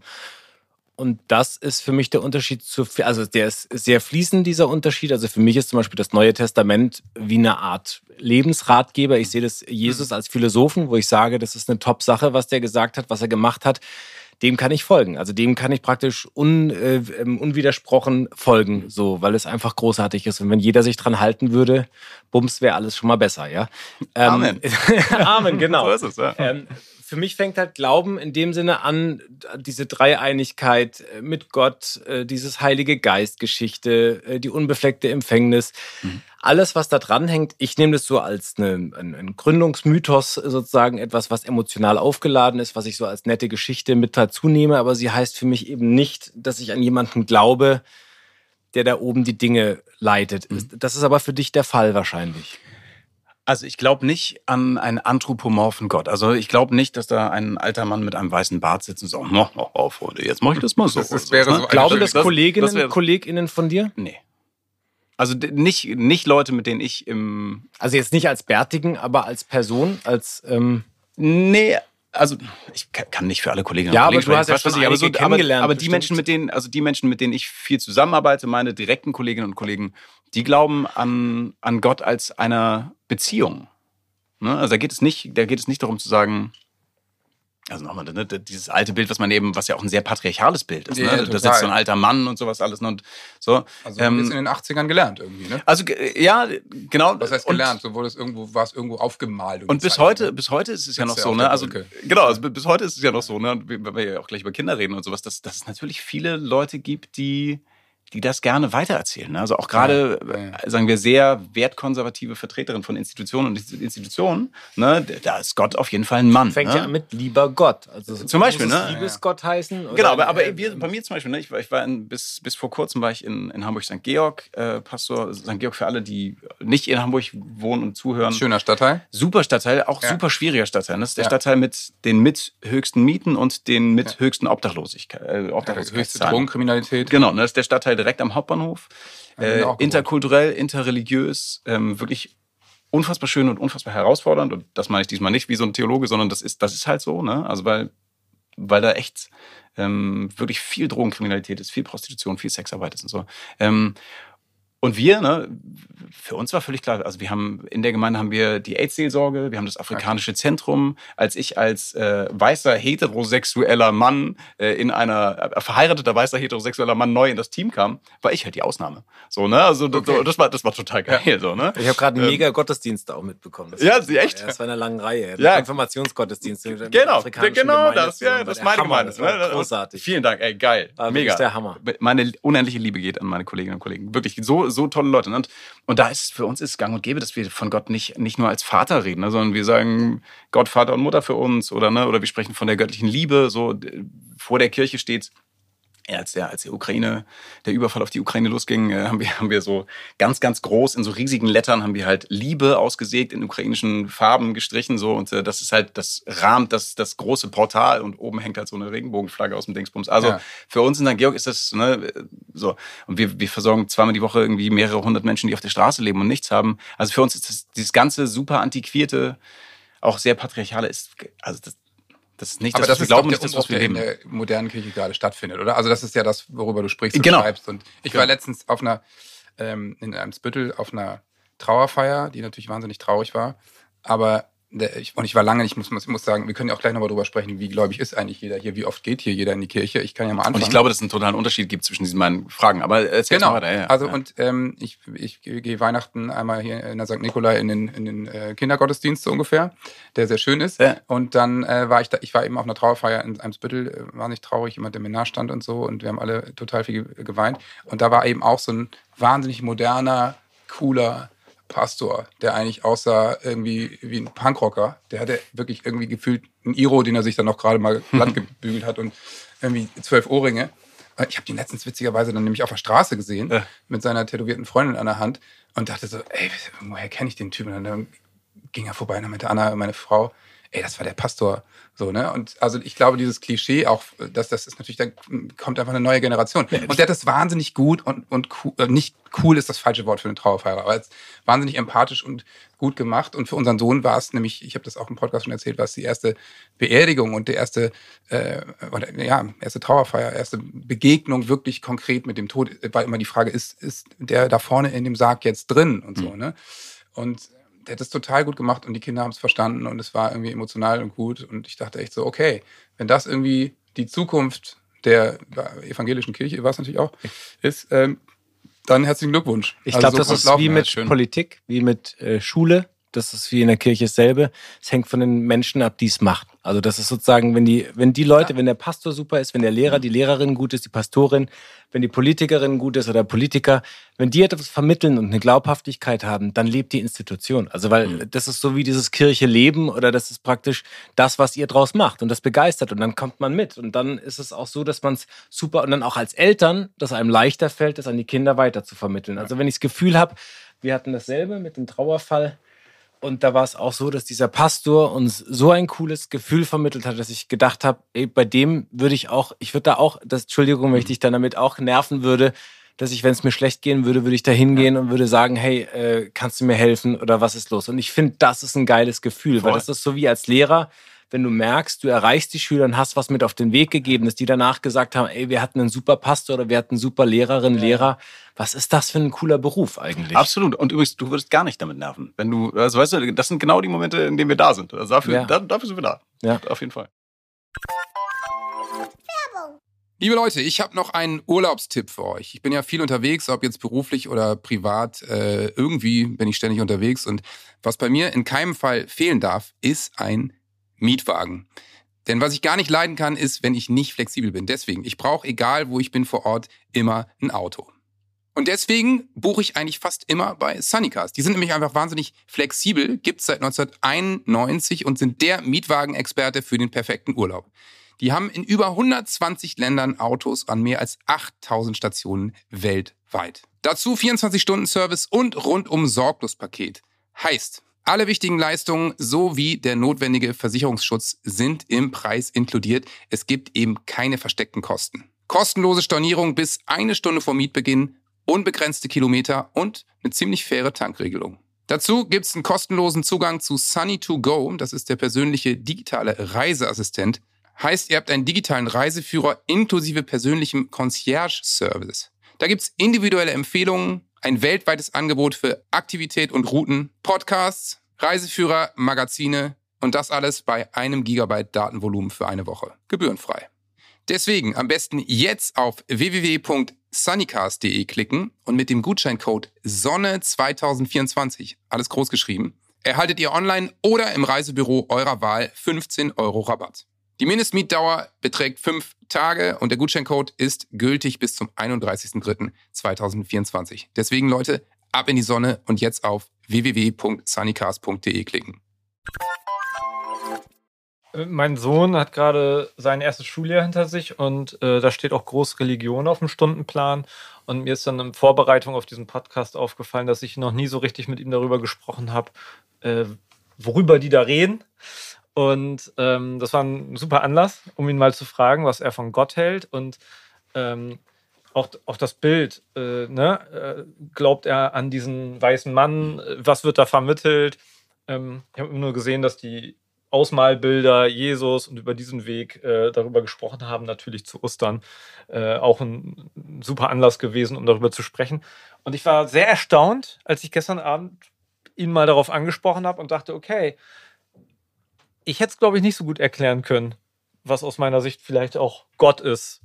und das ist für mich der Unterschied zu, also der ist sehr fließend, dieser Unterschied. Also für mich ist zum Beispiel das Neue Testament wie eine Art Lebensratgeber. Ich sehe das Jesus als Philosophen, wo ich sage, das ist eine Top-Sache, was der gesagt hat, was er gemacht hat. Dem kann ich folgen. Also dem kann ich praktisch un, äh, ähm, unwidersprochen folgen, so, weil es einfach großartig ist. Und wenn jeder sich dran halten würde, bums, wäre alles schon mal besser, ja. Ähm, Amen. Amen, genau. so ist es, ja. Ähm, für mich fängt halt Glauben in dem Sinne an, diese Dreieinigkeit äh, mit Gott, äh, dieses Heilige Geist-Geschichte, äh, die unbefleckte Empfängnis. Mhm. Alles, was da dran hängt, ich nehme das so als eine, ein, ein, Gründungsmythos sozusagen, etwas, was emotional aufgeladen ist, was ich so als nette Geschichte mit dazu nehme, aber sie heißt für mich eben nicht, dass ich an jemanden glaube, der da oben die Dinge leitet. Mhm. Das ist aber für dich der Fall wahrscheinlich. Also ich glaube nicht an einen anthropomorphen Gott. Also ich glaube nicht, dass da ein alter Mann mit einem weißen Bart sitzt und sagt, no, no, oh, Freunde, jetzt mache ich das mal so. Das, das wäre so, ne? Glauben das Kolleginnen, das KollegInnen von dir? Nee. Also nicht, nicht Leute, mit denen ich im... Also jetzt nicht als Bärtigen, aber als Person, als... Ähm nee, also ich kann nicht für alle Kolleginnen ja, und Kollegen aber du hast ja schon aber, so, kennengelernt, aber, aber die Menschen, mit denen, also die Menschen, mit denen ich viel zusammenarbeite, meine direkten Kolleginnen und Kollegen, die glauben an, an Gott als einer Beziehung. Ne? Also da geht es nicht, da geht es nicht darum zu sagen, also nochmal, ne, dieses alte Bild, was man eben, was ja auch ein sehr patriarchales Bild ist. Ne? Ja, da sitzt so ein alter Mann und sowas alles. Ne? Und so. Also ähm, ist in den 80ern gelernt irgendwie, ne? Also ja, genau. Was heißt gelernt? so wurde es irgendwo, war es irgendwo aufgemalt. Und bis heute, ne? bis heute ist es ja noch so, ne? Also genau, also bis heute ist es ja noch so, ne? Weil wir ja auch gleich über Kinder reden und sowas, dass, dass es natürlich viele Leute gibt, die die das gerne weitererzählen. Ne? Also auch gerade, ja, ja. Äh, sagen wir, sehr wertkonservative Vertreterinnen von Institutionen und Institutionen, ne? da ist Gott auf jeden Fall ein Mann. Fängt ne? ja mit lieber Gott. Also zum Beispiel, ne? Liebesgott heißen. Genau, aber, aber wir, bei mir zum Beispiel, ne? ich, war, ich war in, bis, bis vor kurzem war ich in, in Hamburg St. Georg, äh, Pastor St. Georg für alle, die nicht in Hamburg wohnen und zuhören. Schöner Stadtteil. Super Stadtteil, auch ja. super schwieriger Stadtteil. Das ist der Stadtteil mit den mit höchsten Mieten und den mit höchsten Obdachlosigkeit. Äh, Obdachlosigkeit höchste Drogenkriminalität. Genau, ne? das ist der Stadtteil direkt am Hauptbahnhof. Bahnhof. Äh, interkulturell, interreligiös, ähm, wirklich unfassbar schön und unfassbar herausfordernd. Und das meine ich diesmal nicht wie so ein Theologe, sondern das ist, das ist halt so, ne? Also weil, weil da echt ähm, wirklich viel Drogenkriminalität ist, viel Prostitution, viel Sexarbeit ist und so. Ähm, und wir, ne, für uns war völlig klar, also wir haben in der Gemeinde haben wir die AIDS-Seelsorge, wir haben das afrikanische Zentrum. Als ich als äh, weißer heterosexueller Mann äh, in einer äh, verheirateter weißer heterosexueller Mann neu in das Team kam, war ich halt die Ausnahme. So ne, also okay. das war das war total geil. Ja. So ne. Ich habe gerade einen ähm, mega Gottesdienst auch mitbekommen. Das ja, sie echt. Das war eine lange Reihe. Ja, Informationsgottesdienst. Genau, genau das. Ja, das meine Gemeinde. Das war großartig. Vielen Dank, ey, geil, war mega. Der Hammer. Meine unendliche Liebe geht an meine Kolleginnen und Kollegen. Wirklich so so tolle Leute. Und, und da ist für uns ist gang und gäbe, dass wir von Gott nicht, nicht nur als Vater reden, ne, sondern wir sagen Gott, Vater und Mutter für uns oder, ne, oder wir sprechen von der göttlichen Liebe. So vor der Kirche steht als der, als der Ukraine, der Überfall auf die Ukraine losging, äh, haben, wir, haben wir so ganz, ganz groß in so riesigen Lettern haben wir halt Liebe ausgesägt, in ukrainischen Farben gestrichen, so. Und äh, das ist halt, das rahmt das, das große Portal und oben hängt halt so eine Regenbogenflagge aus dem Dingsbums. Also ja. für uns in St. Georg ist das, ne, so. Und wir, wir versorgen zweimal die Woche irgendwie mehrere hundert Menschen, die auf der Straße leben und nichts haben. Also für uns ist das, dieses ganze super antiquierte, auch sehr patriarchale ist, also das, das ist nicht, aber das, das ist glauben, nicht das, was wir leben. in der modernen Kirche gerade stattfindet, oder? Also das ist ja das, worüber du sprichst und genau. schreibst. Und ich genau. war letztens auf einer, ähm, in einem Spittel auf einer Trauerfeier, die natürlich wahnsinnig traurig war. Aber und ich war lange, ich muss, muss sagen, wir können ja auch gleich nochmal drüber sprechen, wie gläubig ist eigentlich jeder hier, wie oft geht hier jeder in die Kirche. Ich kann ja mal anfangen. Und ich glaube, dass es einen totalen Unterschied gibt zwischen diesen beiden Fragen. Aber erzähl genau. mal weiter. Ja, also ja. und ähm, ich, ich gehe Weihnachten einmal hier in der St. Nikolai in den, in den äh, Kindergottesdienst so ungefähr, der sehr schön ist. Ja. Und dann äh, war ich da, ich war eben auf einer Trauerfeier in Eimsbüttel, äh, war nicht traurig, jemand, der mir nahe stand und so. Und wir haben alle total viel geweint. Und da war eben auch so ein wahnsinnig moderner, cooler, Pastor, der eigentlich aussah irgendwie wie ein Punkrocker. Der hatte wirklich irgendwie gefühlt einen Iro, den er sich dann noch gerade mal glatt gebügelt hat und irgendwie zwölf Ohrringe. Ich habe den letztens witzigerweise dann nämlich auf der Straße gesehen ja. mit seiner tätowierten Freundin an der Hand und dachte so, ey, woher kenne ich den Typen? Und dann ging er vorbei und dann meinte Anna, meine Frau, ey, das war der Pastor. So, ne? Und also ich glaube, dieses Klischee auch, dass das ist natürlich, da kommt einfach eine neue Generation. Und der hat das wahnsinnig gut und, und cool, äh, nicht cool ist das falsche Wort für eine Trauerfeier, aber es wahnsinnig empathisch und gut gemacht. Und für unseren Sohn war es nämlich, ich habe das auch im Podcast schon erzählt, war es die erste Beerdigung und die erste, äh, oder, ja, erste Trauerfeier, erste Begegnung wirklich konkret mit dem Tod, war immer die Frage, ist, ist der da vorne in dem Sarg jetzt drin und so, mhm. ne? Und der hat das total gut gemacht und die Kinder haben es verstanden und es war irgendwie emotional und gut. Und ich dachte echt so, okay, wenn das irgendwie die Zukunft der evangelischen Kirche, war es natürlich auch, ist, ähm, dann herzlichen Glückwunsch. Ich also glaube, so das ist wie mit Politik, wie mit äh, Schule, das ist wie in der Kirche dasselbe. Es hängt von den Menschen ab, die es machen. Also das ist sozusagen, wenn die, wenn die Leute, ja. wenn der Pastor super ist, wenn der Lehrer, die Lehrerin gut ist, die Pastorin, wenn die Politikerin gut ist oder Politiker, wenn die etwas vermitteln und eine Glaubhaftigkeit haben, dann lebt die Institution. Also weil mhm. das ist so wie dieses Kirche leben oder das ist praktisch das, was ihr draus macht und das begeistert und dann kommt man mit und dann ist es auch so, dass man es super und dann auch als Eltern, dass einem leichter fällt, das an die Kinder weiter zu vermitteln. Also wenn ich das Gefühl habe, wir hatten dasselbe mit dem Trauerfall und da war es auch so, dass dieser Pastor uns so ein cooles Gefühl vermittelt hat, dass ich gedacht habe, ey, bei dem würde ich auch, ich würde da auch, das, Entschuldigung, wenn ich dich dann damit auch nerven würde, dass ich, wenn es mir schlecht gehen würde, würde ich da hingehen und würde sagen, hey, äh, kannst du mir helfen oder was ist los? Und ich finde, das ist ein geiles Gefühl, Voll. weil das ist so wie als Lehrer, wenn du merkst, du erreichst die Schüler und hast was mit auf den Weg gegeben, dass die danach gesagt haben, ey, wir hatten einen super Pastor oder wir hatten einen super Lehrerin, ja. Lehrer. Was ist das für ein cooler Beruf eigentlich? Absolut. Und übrigens, du würdest gar nicht damit nerven. Wenn du, also weißt du, das sind genau die Momente, in denen wir da sind. Also dafür, ja. da, dafür sind wir da. Ja. Auf jeden Fall. Liebe Leute, ich habe noch einen Urlaubstipp für euch. Ich bin ja viel unterwegs, ob jetzt beruflich oder privat. Äh, irgendwie bin ich ständig unterwegs. Und was bei mir in keinem Fall fehlen darf, ist ein Mietwagen. Denn was ich gar nicht leiden kann, ist, wenn ich nicht flexibel bin. Deswegen, ich brauche, egal wo ich bin vor Ort, immer ein Auto. Und deswegen buche ich eigentlich fast immer bei Sunnycars. Die sind nämlich einfach wahnsinnig flexibel, gibt's seit 1991 und sind der Mietwagenexperte für den perfekten Urlaub. Die haben in über 120 Ländern Autos an mehr als 8000 Stationen weltweit. Dazu 24-Stunden-Service und rundum Sorglospaket. Heißt, alle wichtigen Leistungen sowie der notwendige Versicherungsschutz sind im Preis inkludiert. Es gibt eben keine versteckten Kosten. Kostenlose Stornierung bis eine Stunde vor Mietbeginn, unbegrenzte Kilometer und eine ziemlich faire Tankregelung. Dazu gibt's einen kostenlosen Zugang zu Sunny2Go, das ist der persönliche digitale Reiseassistent. Heißt, ihr habt einen digitalen Reiseführer inklusive persönlichem Concierge-Service. Da gibt's individuelle Empfehlungen, Ein weltweites Angebot für Aktivität und Routen, Podcasts, Reiseführer, Magazine und das alles bei einem Gigabyte Datenvolumen für eine Woche. Gebührenfrei. Deswegen am besten jetzt auf www.sunnycast.de klicken und mit dem Gutscheincode Sonne2024, alles groß geschrieben, erhaltet ihr online oder im Reisebüro eurer Wahl 15 Euro Rabatt. Die Mindestmietdauer beträgt fünf Tage und der Gutscheincode ist gültig bis zum 31.03.2024. Deswegen Leute, ab in die Sonne und jetzt auf www.sunnycast.de klicken. Mein Sohn hat gerade sein erstes Schuljahr hinter sich und äh, da steht auch groß Religion auf dem Stundenplan. Und mir ist dann in Vorbereitung auf diesen Podcast aufgefallen, dass ich noch nie so richtig mit ihm darüber gesprochen habe, äh, worüber die da reden. Und ähm, das war ein super Anlass, um ihn mal zu fragen, was er von Gott hält. Und ähm, auch, auch das Bild, äh, ne? Äh, glaubt er an diesen weißen Mann? Was wird da vermittelt? Ähm, ich habe nur gesehen, dass die Ausmalbilder Jesus und über diesen Weg äh, darüber gesprochen haben, natürlich zu Ostern. Äh, auch ein, ein super Anlass gewesen, um darüber zu sprechen. Und ich war sehr erstaunt, als ich gestern Abend ihn mal darauf angesprochen habe und dachte, okay, ich hätte es, glaube ich, nicht so gut erklären können, was aus meiner Sicht vielleicht auch Gott ist.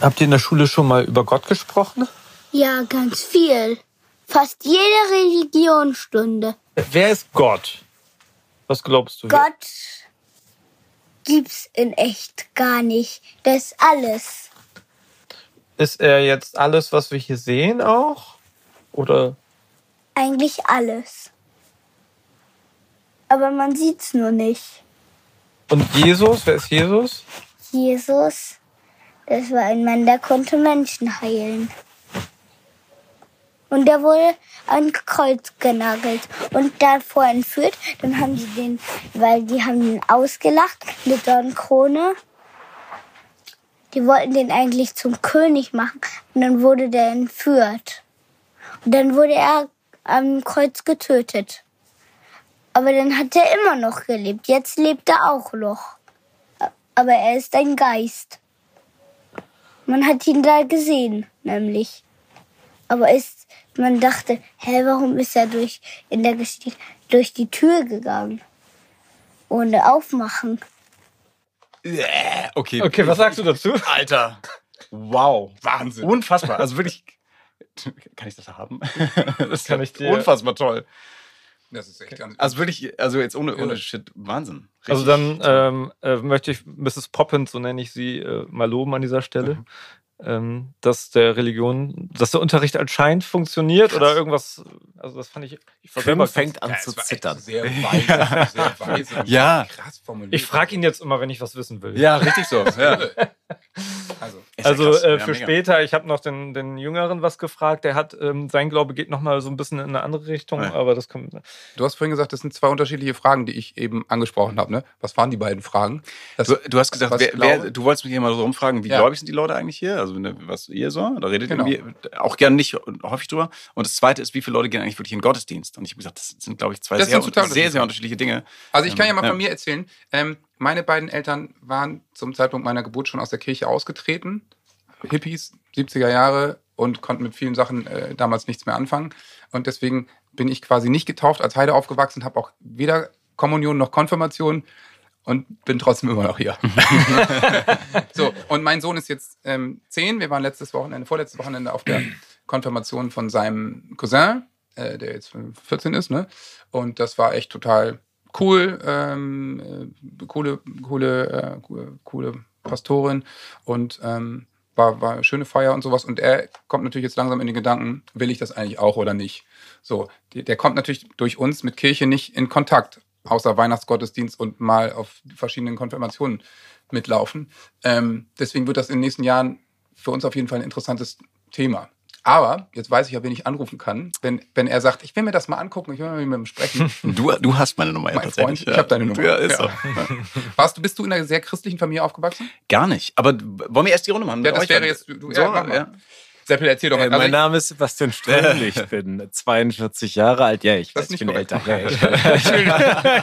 Habt ihr in der Schule schon mal über Gott gesprochen? Ja, ganz viel. Fast jede Religionsstunde. Wer ist Gott? Was glaubst du? Gott gibt's in echt gar nicht. Das ist alles. Ist er jetzt alles, was wir hier sehen auch? Oder? Eigentlich alles aber man sieht's nur nicht. Und Jesus, wer ist Jesus? Jesus, das war ein Mann, der konnte Menschen heilen. Und der wurde an Kreuz genagelt und davor entführt. Dann haben sie den, weil die haben ihn ausgelacht mit Dornkrone. Die wollten den eigentlich zum König machen und dann wurde der entführt. Und dann wurde er am Kreuz getötet. Aber dann hat er immer noch gelebt. Jetzt lebt er auch noch. Aber er ist ein Geist. Man hat ihn da gesehen, nämlich. Aber ist, man dachte, hä, warum ist er durch, in der Geschichte durch die Tür gegangen? Ohne aufmachen. Okay. Okay, was sagst du dazu? Alter. Wow. Wahnsinn. Unfassbar. Also wirklich. Kann ich das haben? Das kann ich dir. Unfassbar toll. Das ist echt ganz Also wirklich, also jetzt ohne, ohne Shit, Wahnsinn. Richtig also dann ähm, äh, möchte ich Mrs. Poppins, so nenne ich sie, äh, mal loben an dieser Stelle. Mhm. Ähm, dass der Religion, dass der Unterricht anscheinend funktioniert Krass. oder irgendwas. Also das fand ich. Ich Film fängt an ja, zu zittern. Sehr weise, ja. sehr weise. Ja. Krass formuliert. Ich frage ihn jetzt immer, wenn ich was wissen will. Ja, richtig so. Ja. Also, also äh, für ja, später, ich habe noch den, den Jüngeren was gefragt. Der hat, ähm, sein Glaube geht nochmal so ein bisschen in eine andere Richtung, ja. aber das kommt. Du hast vorhin gesagt, das sind zwei unterschiedliche Fragen, die ich eben angesprochen habe. Ne? Was waren die beiden Fragen? Das, du, du, hast gesagt, wer, wer, du wolltest mich hier mal so rumfragen, wie ja. gläubig sind die Leute eigentlich hier? Also was ihr so? Da redet genau. ihr auch gerne nicht häufig drüber. Und das zweite ist, wie viele Leute gehen eigentlich wirklich in den Gottesdienst? Und ich habe gesagt, das sind, glaube ich, zwei sehr, sehr, sehr, unterschiedliche Dinge. Also ich kann ja mal ähm, von mir erzählen. Ähm, meine beiden Eltern waren zum Zeitpunkt meiner Geburt schon aus der Kirche ausgetreten. Hippies, 70er Jahre und konnten mit vielen Sachen äh, damals nichts mehr anfangen. Und deswegen bin ich quasi nicht getauft, als Heide aufgewachsen, habe auch weder Kommunion noch Konfirmation und bin trotzdem immer noch hier. so, und mein Sohn ist jetzt ähm, zehn. Wir waren letztes Wochenende, vorletztes Wochenende auf der Konfirmation von seinem Cousin, äh, der jetzt 14 ist, ne? Und das war echt total cool, ähm, äh, coole, coole, äh, coole Pastorin und ähm, war, war eine schöne Feier und sowas. Und er kommt natürlich jetzt langsam in den Gedanken, will ich das eigentlich auch oder nicht? So, der, der kommt natürlich durch uns mit Kirche nicht in Kontakt, außer Weihnachtsgottesdienst und mal auf verschiedenen Konfirmationen mitlaufen. Ähm, deswegen wird das in den nächsten Jahren für uns auf jeden Fall ein interessantes Thema. Aber jetzt weiß ich ja, wen ich anrufen kann, wenn, wenn er sagt, ich will mir das mal angucken, ich will mal mit ihm sprechen. Du, du hast meine Nummer mein Freund, ja. Ich habe deine Nummer. Ja, ist ja. so. Warst du, bist du in einer sehr christlichen Familie aufgewachsen? Gar nicht. Aber wollen wir erst die Runde machen? Ja, das wäre jetzt, du, so, ja, ja. Seppel, erzähl doch. Äh, mein also Name ist Sebastian Ströml, ich bin 42 Jahre alt. Ja, ich, weiß, ich bin korrekt. älter.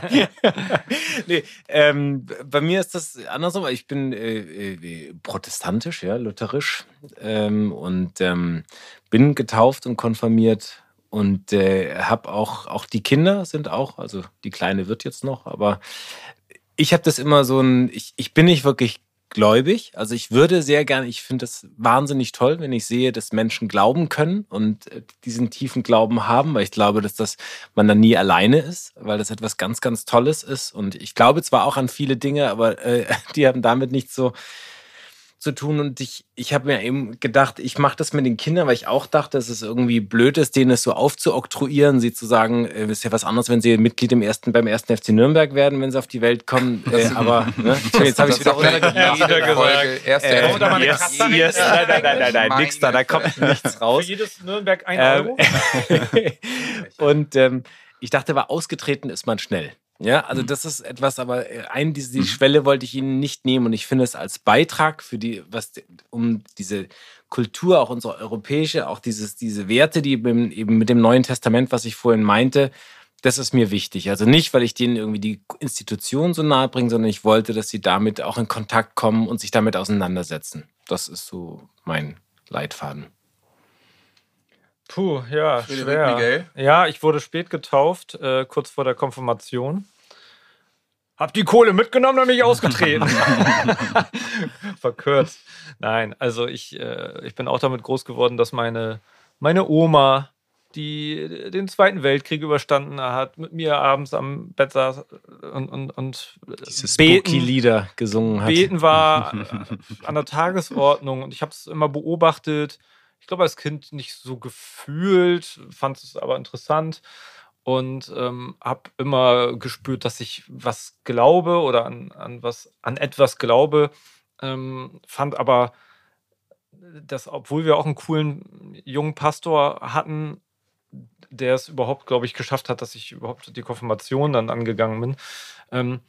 Ja, nee, ähm, bei mir ist das andersrum. Ich bin äh, äh, protestantisch, ja, lutherisch ähm, und ähm, bin getauft und konfirmiert und äh, habe auch, auch die Kinder sind auch, also die Kleine wird jetzt noch, aber ich habe das immer so ein, ich, ich bin nicht wirklich gläubig. Also ich würde sehr gerne, ich finde es wahnsinnig toll, wenn ich sehe, dass Menschen glauben können und äh, diesen tiefen Glauben haben, weil ich glaube, dass das man dann nie alleine ist, weil das etwas ganz, ganz Tolles ist. Und ich glaube zwar auch an viele Dinge, aber äh, die haben damit nicht so zu tun. Und ich, ich habe mir eben gedacht, ich mache das mit den Kindern, weil ich auch dachte, dass es irgendwie blöd ist, denen es so aufzuoktroyieren, sie zu sagen, äh, ist ja was anderes, wenn sie Mitglied im ersten, beim ersten FC Nürnberg werden, wenn sie auf die Welt kommen. Äh, aber ne? jetzt habe ich es wieder untergebracht. Erste, äh, äh, yes, yes, nein, nein, nein, nein, nein, nix da, da kommt nichts raus. Für jedes Nürnberg ein Euro. und ähm, ich dachte, war ausgetreten ist man schnell. Ja, also mhm. das ist etwas, aber äh, ein, diese die mhm. Schwelle wollte ich Ihnen nicht nehmen und ich finde es als Beitrag für die, was, um diese Kultur, auch unsere europäische, auch dieses, diese Werte, die eben mit dem Neuen Testament, was ich vorhin meinte, das ist mir wichtig. Also nicht, weil ich denen irgendwie die Institution so nahe bringe, sondern ich wollte, dass sie damit auch in Kontakt kommen und sich damit auseinandersetzen. Das ist so mein Leitfaden. Puh, ja, schwer. Miguel. Ja, ich wurde spät getauft, äh, kurz vor der Konfirmation. Hab die Kohle mitgenommen und mich ausgetreten. Verkürzt. Nein, also ich, äh, ich bin auch damit groß geworden, dass meine, meine Oma, die den Zweiten Weltkrieg überstanden hat, mit mir abends am Bett saß und, und, und Diese beten, Lieder gesungen hat. Beten war an der Tagesordnung und ich habe es immer beobachtet ich glaube, als Kind nicht so gefühlt, fand es aber interessant und ähm, habe immer gespürt, dass ich was glaube oder an, an, was, an etwas glaube. Ähm, fand aber, dass, obwohl wir auch einen coolen jungen Pastor hatten, der es überhaupt, glaube ich, geschafft hat, dass ich überhaupt die Konfirmation dann angegangen bin, ähm,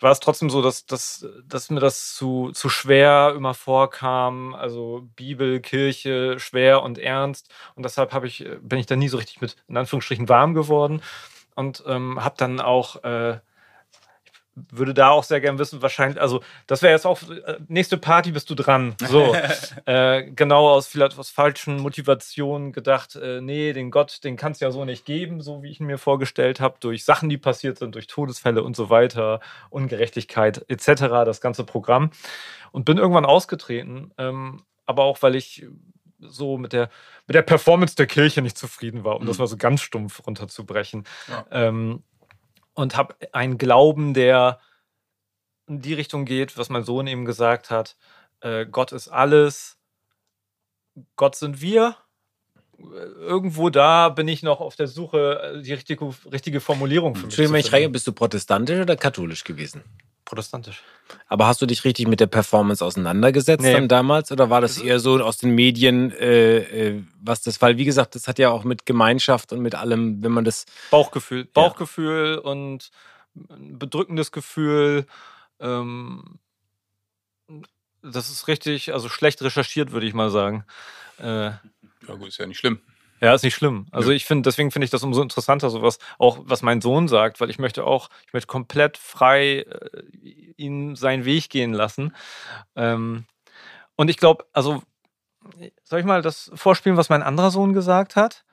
war es trotzdem so, dass, dass, dass mir das zu, zu schwer immer vorkam. Also Bibel, Kirche, schwer und ernst. Und deshalb ich, bin ich da nie so richtig mit, in Anführungsstrichen, warm geworden. Und ähm, habe dann auch äh, würde da auch sehr gern wissen, wahrscheinlich, also das wäre jetzt auch, äh, nächste Party bist du dran. So, äh, genau aus vielleicht aus falschen Motivationen gedacht, äh, nee, den Gott, den kann es ja so nicht geben, so wie ich ihn mir vorgestellt habe, durch Sachen, die passiert sind, durch Todesfälle und so weiter, Ungerechtigkeit etc., das ganze Programm. Und bin irgendwann ausgetreten, ähm, aber auch, weil ich so mit der, mit der Performance der Kirche nicht zufrieden war, um mhm. das mal so ganz stumpf runterzubrechen. Ja. Ähm, und habe einen Glauben, der in die Richtung geht, was mein Sohn eben gesagt hat. Äh, Gott ist alles, Gott sind wir. Irgendwo da bin ich noch auf der Suche, äh, die richtige, richtige Formulierung für mich. Entschuldigung, wenn ich rein, bist du protestantisch oder katholisch gewesen? Protestantisch. Aber hast du dich richtig mit der Performance auseinandergesetzt nee. dann damals? Oder war das eher so aus den Medien, äh, äh, was das, weil wie gesagt, das hat ja auch mit Gemeinschaft und mit allem, wenn man das. Bauchgefühl. Bauchgefühl ja. und ein bedrückendes Gefühl. Ähm, das ist richtig, also schlecht recherchiert, würde ich mal sagen. Äh, ja, gut, ist ja nicht schlimm. Ja, ist nicht schlimm. Also ich finde, deswegen finde ich das umso interessanter, so was, auch was mein Sohn sagt, weil ich möchte auch, ich möchte komplett frei äh, ihn seinen Weg gehen lassen. Ähm, und ich glaube, also, soll ich mal das vorspielen, was mein anderer Sohn gesagt hat?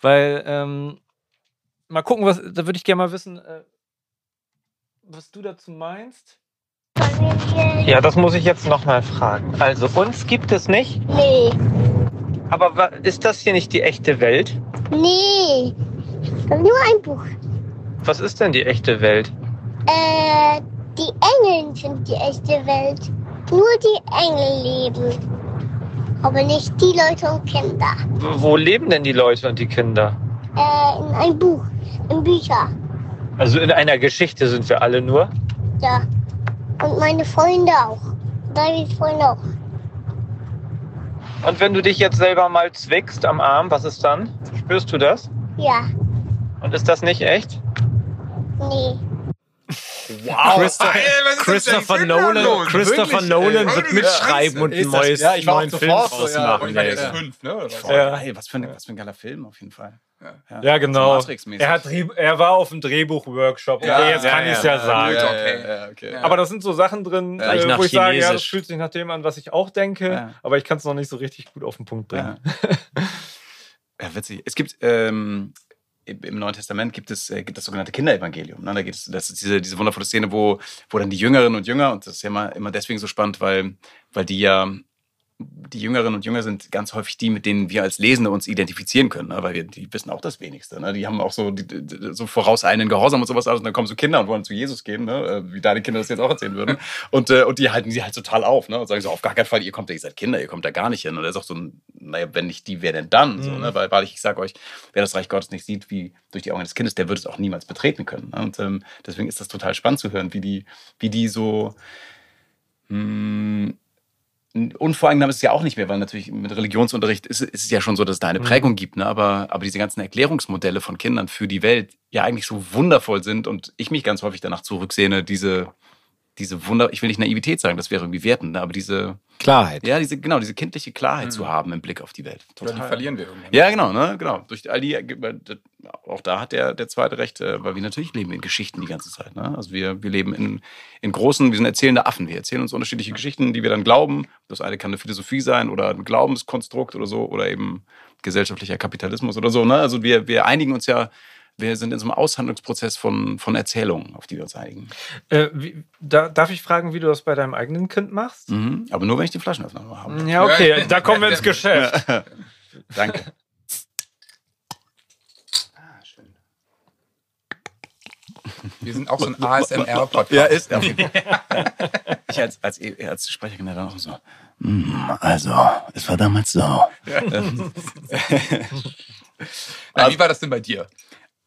Weil, ähm, mal gucken, was, da würde ich gerne mal wissen, äh, was du dazu meinst. Ja, das muss ich jetzt nochmal fragen. Also, uns gibt es nicht? Nee. Aber ist das hier nicht die echte Welt? Nee, nur ein Buch. Was ist denn die echte Welt? Äh, die Engel sind die echte Welt. Nur die Engel leben. Aber nicht die Leute und Kinder. Wo leben denn die Leute und die Kinder? Äh, in einem Buch, in Büchern. Also in einer Geschichte sind wir alle nur? Ja. Und meine Freunde auch. Davids Freunde auch. Und wenn du dich jetzt selber mal zwickst am Arm, was ist dann? Spürst du das? Ja. Und ist das nicht echt? Nee. Wow. Christopher, Ey, Christopher Nolan, Christopher Nolan wird mitschreiben und ein neues, ja, ich neuen Film draus so, machen. Ja, ja. Fünf, ne? ja. Hey, was, für ein, was für ein geiler Film auf jeden Fall. Ja, ja genau. Er, hat, er war auf dem Drehbuch-Workshop. Ja, okay, jetzt kann ich es ja, sagen. Okay. Okay. Aber da sind so Sachen drin, äh, wo ich sage, ja, das fühlt sich nach dem an, was ich auch denke, aber ich kann es noch nicht so richtig gut auf den Punkt bringen. Ja, witzig. Es gibt ähm, im Neuen Testament gibt es äh, gibt das sogenannte Kinderevangelium. Ne? Da geht es, das ist diese, diese wundervolle Szene, wo, wo dann die Jüngerinnen und Jünger, und das ist ja immer, immer deswegen so spannend, weil, weil die ja die Jüngerinnen und Jünger sind ganz häufig die, mit denen wir als Lesende uns identifizieren können, ne? weil wir, die wissen auch das Wenigste. Ne? Die haben auch so, die, so vorauseilenden Gehorsam und sowas alles. Und dann kommen so Kinder und wollen zu Jesus gehen, ne? Äh, wie deine Kinder das jetzt auch erzählen würden. Und, äh, und die halten sie halt total auf ne? und sagen so, auf gar keinen Fall, ihr kommt ja, ihr seid Kinder, ihr kommt da gar nicht hin. Und er sagt so, naja, wenn nicht die, wer denn dann? Mhm. So, ne? weil, weil ich, ich sage euch, wer das Reich Gottes nicht sieht, wie durch die Augen des Kindes, der wird es auch niemals betreten können. Ne? Und ähm, deswegen ist das total spannend zu hören, wie die, wie die so... Mh, hm, unvoreingenommen ist es ja auch nicht mehr, weil natürlich mit Religionsunterricht ist, ist es ja schon so, dass es da eine mhm. Prägung gibt. Ne? Aber, aber diese ganzen Erklärungsmodelle von Kindern für die Welt ja eigentlich so wundervoll sind und ich mich ganz häufig danach zurücksehne, diese, diese Wunder, ich will nicht Naivität sagen, das wäre irgendwie wertend, ne? aber diese Klarheit. Ja, diese, genau, diese kindliche Klarheit mhm. zu haben im Blick auf die Welt. Total. Ja, die verlieren wir irgendwann. Ja, genau, ne, genau. Durch all die, auch da hat der, der zweite Recht, äh, weil wir natürlich leben in Geschichten die ganze Zeit. Ne? Also wir, wir leben in, in großen, wir sind erzählende Affen. Wir erzählen uns unterschiedliche Geschichten, die wir dann glauben. Das eine kann eine Philosophie sein oder ein Glaubenskonstrukt oder so oder eben gesellschaftlicher Kapitalismus oder so. Ne? Also wir, wir einigen uns ja wir sind in so einem Aushandlungsprozess von, von Erzählungen, auf die wir uns einigen. Äh, wie, da, darf ich fragen, wie du das bei deinem eigenen Kind machst? Mhm, aber nur, wenn ich die Flaschenöffner habe. Ja, okay, da kommen wir ins Geschäft. Danke. Ah, schön. Wir sind auch so ein ASMR-Podcast. Ja, ist er. ich als, als, als Sprecher dann auch so. Mm, also, es war damals so. Ja. Na, wie war das denn bei dir?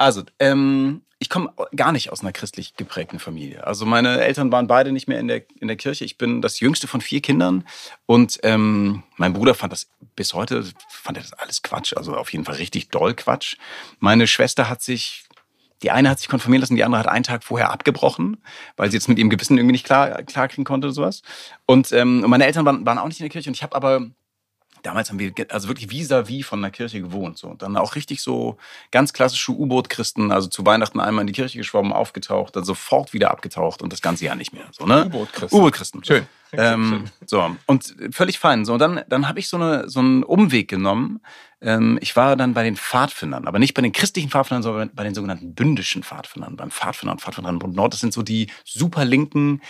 Also, ähm, ich komme gar nicht aus einer christlich geprägten Familie. Also meine Eltern waren beide nicht mehr in der, in der Kirche. Ich bin das jüngste von vier Kindern und ähm, mein Bruder fand das bis heute, fand er das alles Quatsch. Also auf jeden Fall richtig doll Quatsch. Meine Schwester hat sich, die eine hat sich konfirmieren lassen, die andere hat einen Tag vorher abgebrochen, weil sie jetzt mit ihrem Gewissen irgendwie nicht klar, klar kriegen konnte oder sowas. Und ähm, meine Eltern waren, waren auch nicht in der Kirche und ich habe aber damals haben wir also wirklich vis-à-vis von der Kirche gewohnt. So. Und dann auch richtig so ganz klassische U-Boot-Christen, also zu Weihnachten einmal in die Kirche geschwommen, aufgetaucht, dann sofort wieder abgetaucht und das ganze Jahr nicht mehr. So, ne? U-Boot-Christen. U-Boot-Christen. Schön. Ähm, so, und völlig fein. So, und dann, dann habe ich so, eine, so einen Umweg genommen. Ähm, ich war dann bei den Pfadfindern, aber nicht bei den christlichen Pfadfindern, sondern bei den sogenannten bündischen Pfadfindern, beim Pfadfinder und Pfadfinderin Nord. Das sind so die super linken,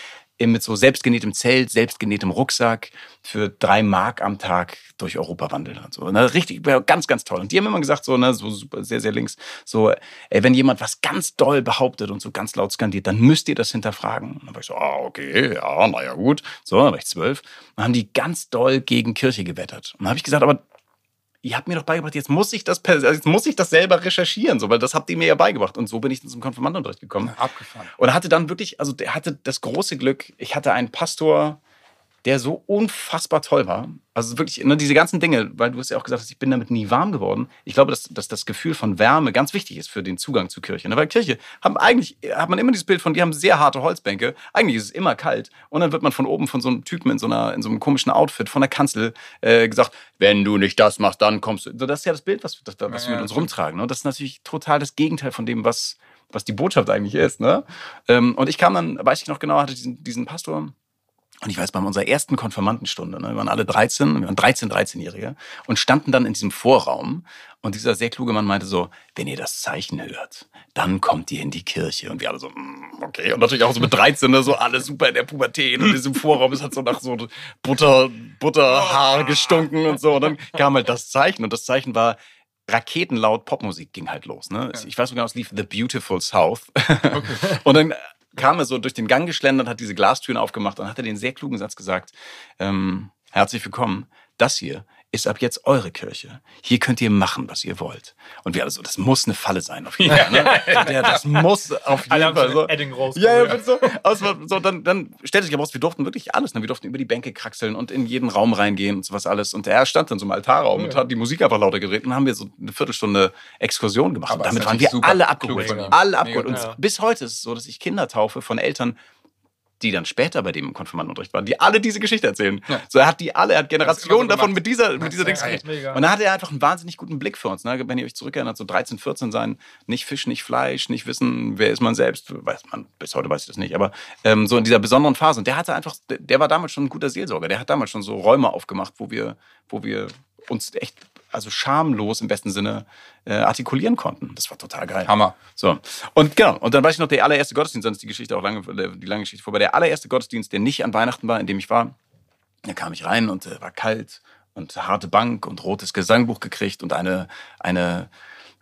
mit so selbstgenähtem Zelt, selbstgenähtem Rucksack für drei Mark am Tag durch Europa wandeln und so. Ne? Richtig, ganz, ganz toll. Und die haben immer gesagt, so, ne, so super, sehr, sehr links, so, ey, wenn jemand was ganz doll behauptet und so ganz laut skandiert, dann müsst ihr das hinterfragen. Und dann war ich so, ah, okay, ja, naja, gut. So, dann war ich zwölf. Dann haben die ganz doll gegen Kirche gewettert. Und dann habe ich gesagt, aber ihr habt mir doch beigebracht, jetzt muss ich das, also jetzt muss ich das selber recherchieren, so, weil das habt ihr mir ja beigebracht. Und so bin ich zum Konfirmandenunterricht gekommen. Ja, abgefahren. Und hatte dann wirklich, also der hatte das große Glück, ich hatte einen Pastor, der so unfassbar toll war. Also wirklich, ne, diese ganzen Dinge, weil du hast ja auch gesagt, ich bin damit nie warm geworden. Ich glaube, dass, dass das Gefühl von Wärme ganz wichtig ist für den Zugang zur Kirche. Ne? Weil Kirche haben eigentlich, hat man immer dieses Bild von, die haben sehr harte Holzbänke. Eigentlich ist es immer kalt. Und dann wird man von oben von so einem Typen in so, einer, in so einem komischen Outfit von der Kanzel äh, gesagt, wenn du nicht das machst, dann kommst du. Das ist ja das Bild, was, das, was ja, wir mit uns rumtragen. Ne? Das ist natürlich total das Gegenteil von dem, was, was die Botschaft eigentlich ist. Ne? Ähm, und ich kam dann, weiß ich noch genau, hatte diesen, diesen Pastor und ich weiß, bei unserer ersten Konfirmandenstunde, ne, wir waren alle 13, wir waren 13, 13-Jährige und standen dann in diesem Vorraum. Und dieser sehr kluge Mann meinte so, wenn ihr das Zeichen hört, dann kommt ihr in die Kirche. Und wir alle so, mm, okay. Und natürlich auch so mit 13, ne, so alle super in der Pubertät. Und in diesem Vorraum, es hat so nach so Butter, Butterhaar gestunken und so. Und dann kam halt das Zeichen. Und das Zeichen war, raketenlaut Popmusik ging halt los. Ne? Ich weiß sogar, es lief The Beautiful South. Okay. und dann kam er so durch den Gang geschlendert, hat diese Glastüren aufgemacht und hat er den sehr klugen Satz gesagt, ähm, herzlich willkommen, das hier ist ab jetzt eure Kirche. Hier könnt ihr machen, was ihr wollt. Und wir alle so, das muss eine Falle sein, auf jeden Fall. Ne? ja, das muss auf jeden Fall so. Edding raus. Ja, ja, so, also, so dann, dann stellte sich heraus, wir durften wirklich alles. Ne? Wir durften über die Bänke kraxeln und in jeden Raum reingehen und sowas alles. Und er stand dann so im Altarraum ja. und hat die Musik einfach lauter gedreht und haben wir so eine Viertelstunde Exkursion gemacht. Aber und damit waren wir alle abgeholt. Alle abgeholt. Und ja. bis heute ist es so, dass ich Kinder taufe von Eltern, die dann später bei dem im Konfirmandenunterricht waren, die alle diese Geschichte erzählen. Ja. So, er hat die alle, er hat Generationen so davon mit dieser, mit dieser Dings. Und da hatte er einfach einen wahnsinnig guten Blick für uns. Ne? Wenn ihr euch zurückerinnert, so 13, 14 sein, nicht Fisch, nicht Fleisch, nicht wissen, wer ist man selbst, weiß man, bis heute weiß ich das nicht, aber ähm, so in dieser besonderen Phase. Und der hatte einfach, der war damals schon ein guter Seelsorger. Der hat damals schon so Räume aufgemacht, wo wir, wo wir uns echt also schamlos im besten Sinne äh, artikulieren konnten. Das war total geil. Hammer. So. Und genau, und dann weiß ich noch, der allererste Gottesdienst, sonst die Geschichte auch lange, die lange Geschichte vorbei. Der allererste Gottesdienst, der nicht an Weihnachten war, in dem ich war, da kam ich rein und äh, war kalt und harte Bank und rotes Gesangbuch gekriegt und eine, eine,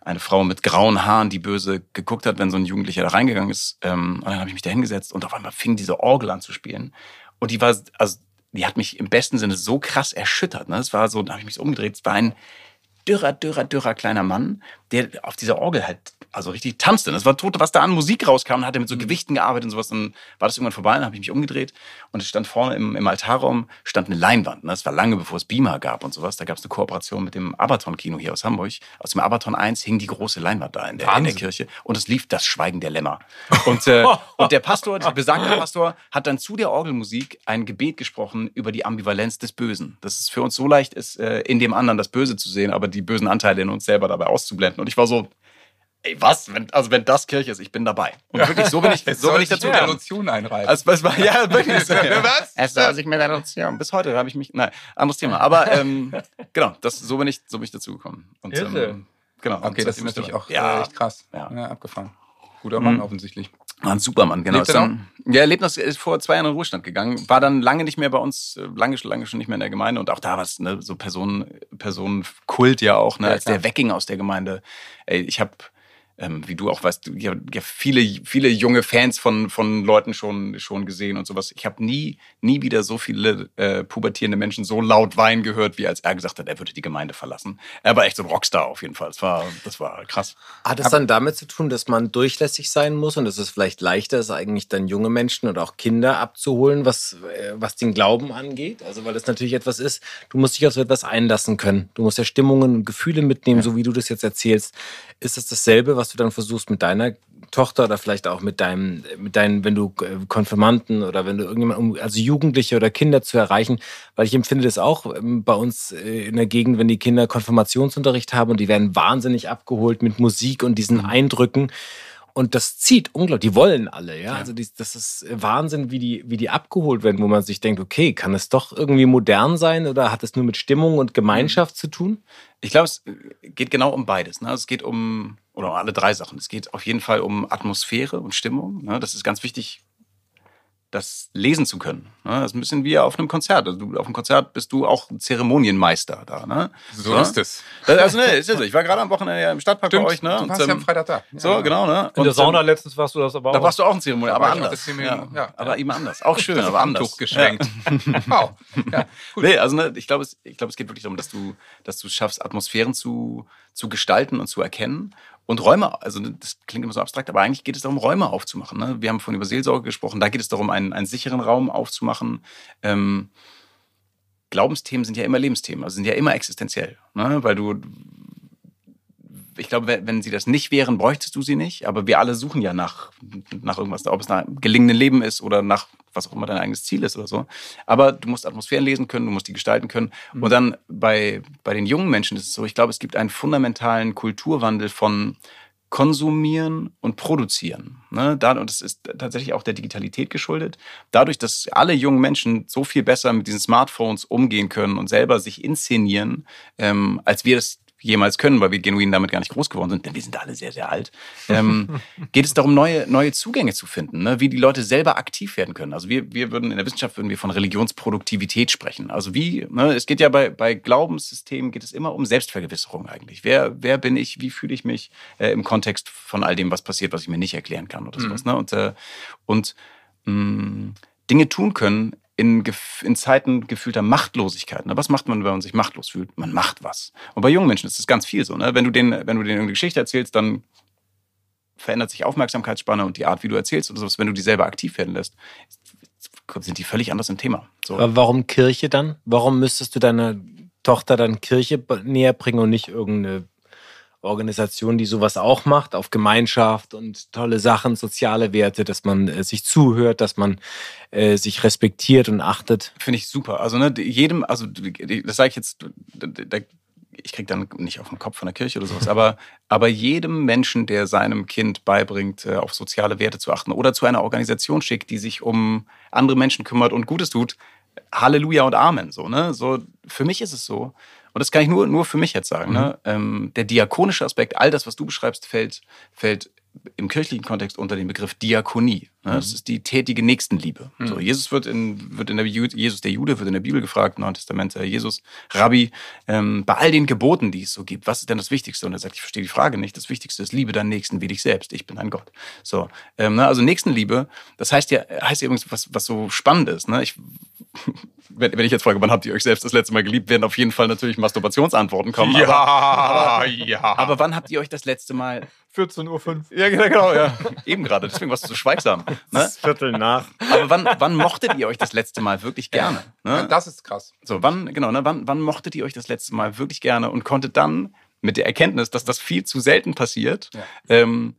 eine Frau mit grauen Haaren, die böse geguckt hat, wenn so ein Jugendlicher da reingegangen ist. Ähm, und dann habe ich mich da hingesetzt und auf einmal fing diese Orgel an zu spielen. Und die war, also die hat mich im besten Sinne so krass erschüttert. Ne? Es war so, da habe ich mich so umgedreht, es war ein dürrer, dürrer, dürrer kleiner Mann, der auf dieser Orgel halt also richtig tanzte. Das war tot, was da an Musik rauskam und hat er mit so mhm. Gewichten gearbeitet und sowas. Dann war das irgendwann vorbei, dann habe ich mich umgedreht und es stand vorne im, im Altarraum stand eine Leinwand. Das war lange bevor es Beamer gab und sowas. Da gab es eine Kooperation mit dem Abaton-Kino hier aus Hamburg. Aus dem Abaton 1 hing die große Leinwand da in der, in der Kirche und es lief das Schweigen der Lämmer. Und, äh, und der Pastor, der besagte Pastor, hat dann zu der Orgelmusik ein Gebet gesprochen über die Ambivalenz des Bösen. Dass es für uns so leicht ist, äh, in dem anderen das Böse zu sehen, aber die bösen Anteile in uns selber dabei auszublenden. Und ich war so, Ey, was? Wenn, also wenn das Kirche ist, ich bin dabei. Und wirklich, so bin ich, so bin ich dazu gekommen. Lotion einreiben. Also, es war, ja, wirklich. was? Es soll sich mit der Lotion. Bis heute habe ich mich, nein, anderes Thema. Aber ähm, genau, das, so bin ich, so bin ich dazu gekommen. Und, ähm, genau. Okay, das ist natürlich auch ja, äh, echt krass. Ja. ja abgefahren. Guter Mann mhm. offensichtlich. War ein Supermann, genau. Lebt er dann, ja, lebt noch, ist vor zwei Jahren in den Ruhestand gegangen, war dann lange nicht mehr bei uns, äh, lange, lange schon nicht mehr in der Gemeinde und auch da war es ne, so Personen, Personenkult ja auch, ne, ja, als der Wegging aus der Gemeinde. Ey, ich habe ähm, wie du auch weißt, du ja, ja viele, viele junge Fans von, von Leuten schon, schon gesehen und sowas. Ich habe nie, nie wieder so viele äh, pubertierende Menschen so laut weinen gehört, wie als er gesagt hat, er würde die Gemeinde verlassen. Er war echt so ein Rockstar auf jeden Fall. Das war, das war krass. Hat es dann damit zu tun, dass man durchlässig sein muss und dass es vielleicht leichter ist, eigentlich dann junge Menschen oder auch Kinder abzuholen, was, äh, was den Glauben angeht? Also, weil das natürlich etwas ist, du musst dich auf so etwas einlassen können. Du musst ja Stimmungen und Gefühle mitnehmen, ja. so wie du das jetzt erzählst. Ist es dasselbe, was du dann versuchst mit deiner Tochter oder vielleicht auch mit deinem, mit deinen, wenn du äh, Konfirmanden oder wenn du irgendjemand, also Jugendliche oder Kinder zu erreichen, weil ich empfinde das auch ähm, bei uns äh, in der Gegend, wenn die Kinder Konfirmationsunterricht haben und die werden wahnsinnig abgeholt mit Musik und diesen mhm. Eindrücken. Und das zieht unglaublich. Die wollen alle, ja. ja. Also die, das ist Wahnsinn, wie die, wie die abgeholt werden, wo man sich denkt, okay, kann es doch irgendwie modern sein oder hat es nur mit Stimmung und Gemeinschaft zu tun? Ich glaube, es geht genau um beides. Ne? Es geht um, oder um alle drei Sachen. Es geht auf jeden Fall um Atmosphäre und Stimmung. Ne? Das ist ganz wichtig das lesen zu können. Ne? Das ist ein bisschen wie auf einem Konzert. Also du, auf einem Konzert bist du auch ein Zeremonienmeister da. Ne? So, so ist es. Also, ne, ist es. Ich war gerade am Wochenende im Stadtpark Stimmt, bei euch. Ne? Du warst und, ja am Freitag da. So, ja. genau. Ne? In der Sauna letztens warst du das aber auch. Da warst du auch ein Zeremonienmeister, aber anders. Ja, ja, aber eben anders. Auch schön, aber anders. Tuch geschwenkt. wow. Ja, nee, also ne, ich glaube, es, glaub, es geht wirklich darum, dass du, dass du schaffst, Atmosphären zu, zu gestalten und zu erkennen und Räume, also das klingt immer so abstrakt, aber eigentlich geht es darum, Räume aufzumachen. Ne? Wir haben von über Seelsorge gesprochen, da geht es darum, einen, einen sicheren Raum aufzumachen. Ähm, Glaubensthemen sind ja immer Lebensthemen, also sind ja immer existenziell, ne? weil du ich glaube, wenn sie das nicht wären, bräuchtest du sie nicht. Aber wir alle suchen ja nach, nach irgendwas, ob es nach gelingenden Leben ist oder nach was auch immer dein eigenes Ziel ist oder so. Aber du musst Atmosphären lesen können, du musst die gestalten können. Mhm. Und dann bei, bei den jungen Menschen ist es so, ich glaube, es gibt einen fundamentalen Kulturwandel von konsumieren und produzieren. Ne? Da, und das ist tatsächlich auch der Digitalität geschuldet. Dadurch, dass alle jungen Menschen so viel besser mit diesen Smartphones umgehen können und selber sich inszenieren, ähm, als wir das jemals können, weil wir genuin damit gar nicht groß geworden sind, denn wir sind alle sehr, sehr alt, ähm, geht es darum, neue, neue Zugänge zu finden, ne? wie die Leute selber aktiv werden können. Also wir, wir würden in der Wissenschaft würden wir von Religionsproduktivität sprechen. Also wie, ne? es geht ja bei, bei Glaubenssystemen geht es immer um Selbstvergewisserung eigentlich. Wer, wer bin ich, wie fühle ich mich äh, im Kontext von all dem, was passiert, was ich mir nicht erklären kann oder sowas. Mhm. Ne? Und, äh, und mh, Dinge tun können in, in Zeiten gefühlter Machtlosigkeit. Ne? Was macht man, wenn man sich machtlos fühlt? Man macht was. Und bei jungen Menschen ist das ganz viel so. Ne? Wenn du denen, wenn du denen eine Geschichte erzählst, dann verändert sich Aufmerksamkeitsspanne und die Art, wie du erzählst oder sowas. Wenn du die selber aktiv werden lässt, sind die völlig anders im Thema. So. Aber warum Kirche dann? Warum müsstest du deiner Tochter dann Kirche näher bringen und nicht irgendeine Organisation, die sowas auch macht, auf Gemeinschaft und tolle Sachen, soziale Werte, dass man äh, sich zuhört, dass man äh, sich respektiert und achtet. Finde ich super. Also ne, jedem, also das sage ich jetzt, ich kriege dann nicht auf den Kopf von der Kirche oder sowas, aber, aber jedem Menschen, der seinem Kind beibringt, äh, auf soziale Werte zu achten oder zu einer Organisation schickt, die sich um andere Menschen kümmert und Gutes tut, Halleluja und Amen. So, ne? so, für mich ist es so. Und das kann ich nur, nur für mich jetzt sagen. Ne? Mhm. Ne? Ähm, der diakonische Aspekt, all das, was du beschreibst, fällt, fällt im kirchlichen Kontext unter den Begriff Diakonie. Ne? Das mhm. ist die tätige Nächstenliebe. Mhm. So, Jesus wird in, wird in der Jesus der Jude wird in der Bibel gefragt, im Neuen Testament, äh, Jesus, Rabbi, ähm, bei all den Geboten, die es so gibt, was ist denn das Wichtigste? Und er sagt, ich verstehe die Frage nicht. Das Wichtigste ist, liebe deinen Nächsten wie dich selbst. Ich bin ein Gott. So, ähm, ne? also Nächstenliebe, das heißt ja, heißt ja übrigens, was, was so spannend ist. Ne? Ich wenn, wenn ich jetzt frage, wann habt ihr euch selbst das letzte Mal geliebt, werden auf jeden Fall natürlich Masturbationsantworten kommen. Ja, aber, aber, ja. Aber wann habt ihr euch das letzte Mal 14.05 Uhr. Ja, genau, ja. Eben gerade, deswegen warst du so schweigsam. Ne? Das ist Viertel nach. Aber wann, wann mochtet ihr euch das letzte Mal wirklich gerne? Ne? Das ist krass. So, wann, genau, ne, wann, wann mochtet ihr euch das letzte Mal wirklich gerne und konntet dann mit der Erkenntnis, dass das viel zu selten passiert, ja. ähm,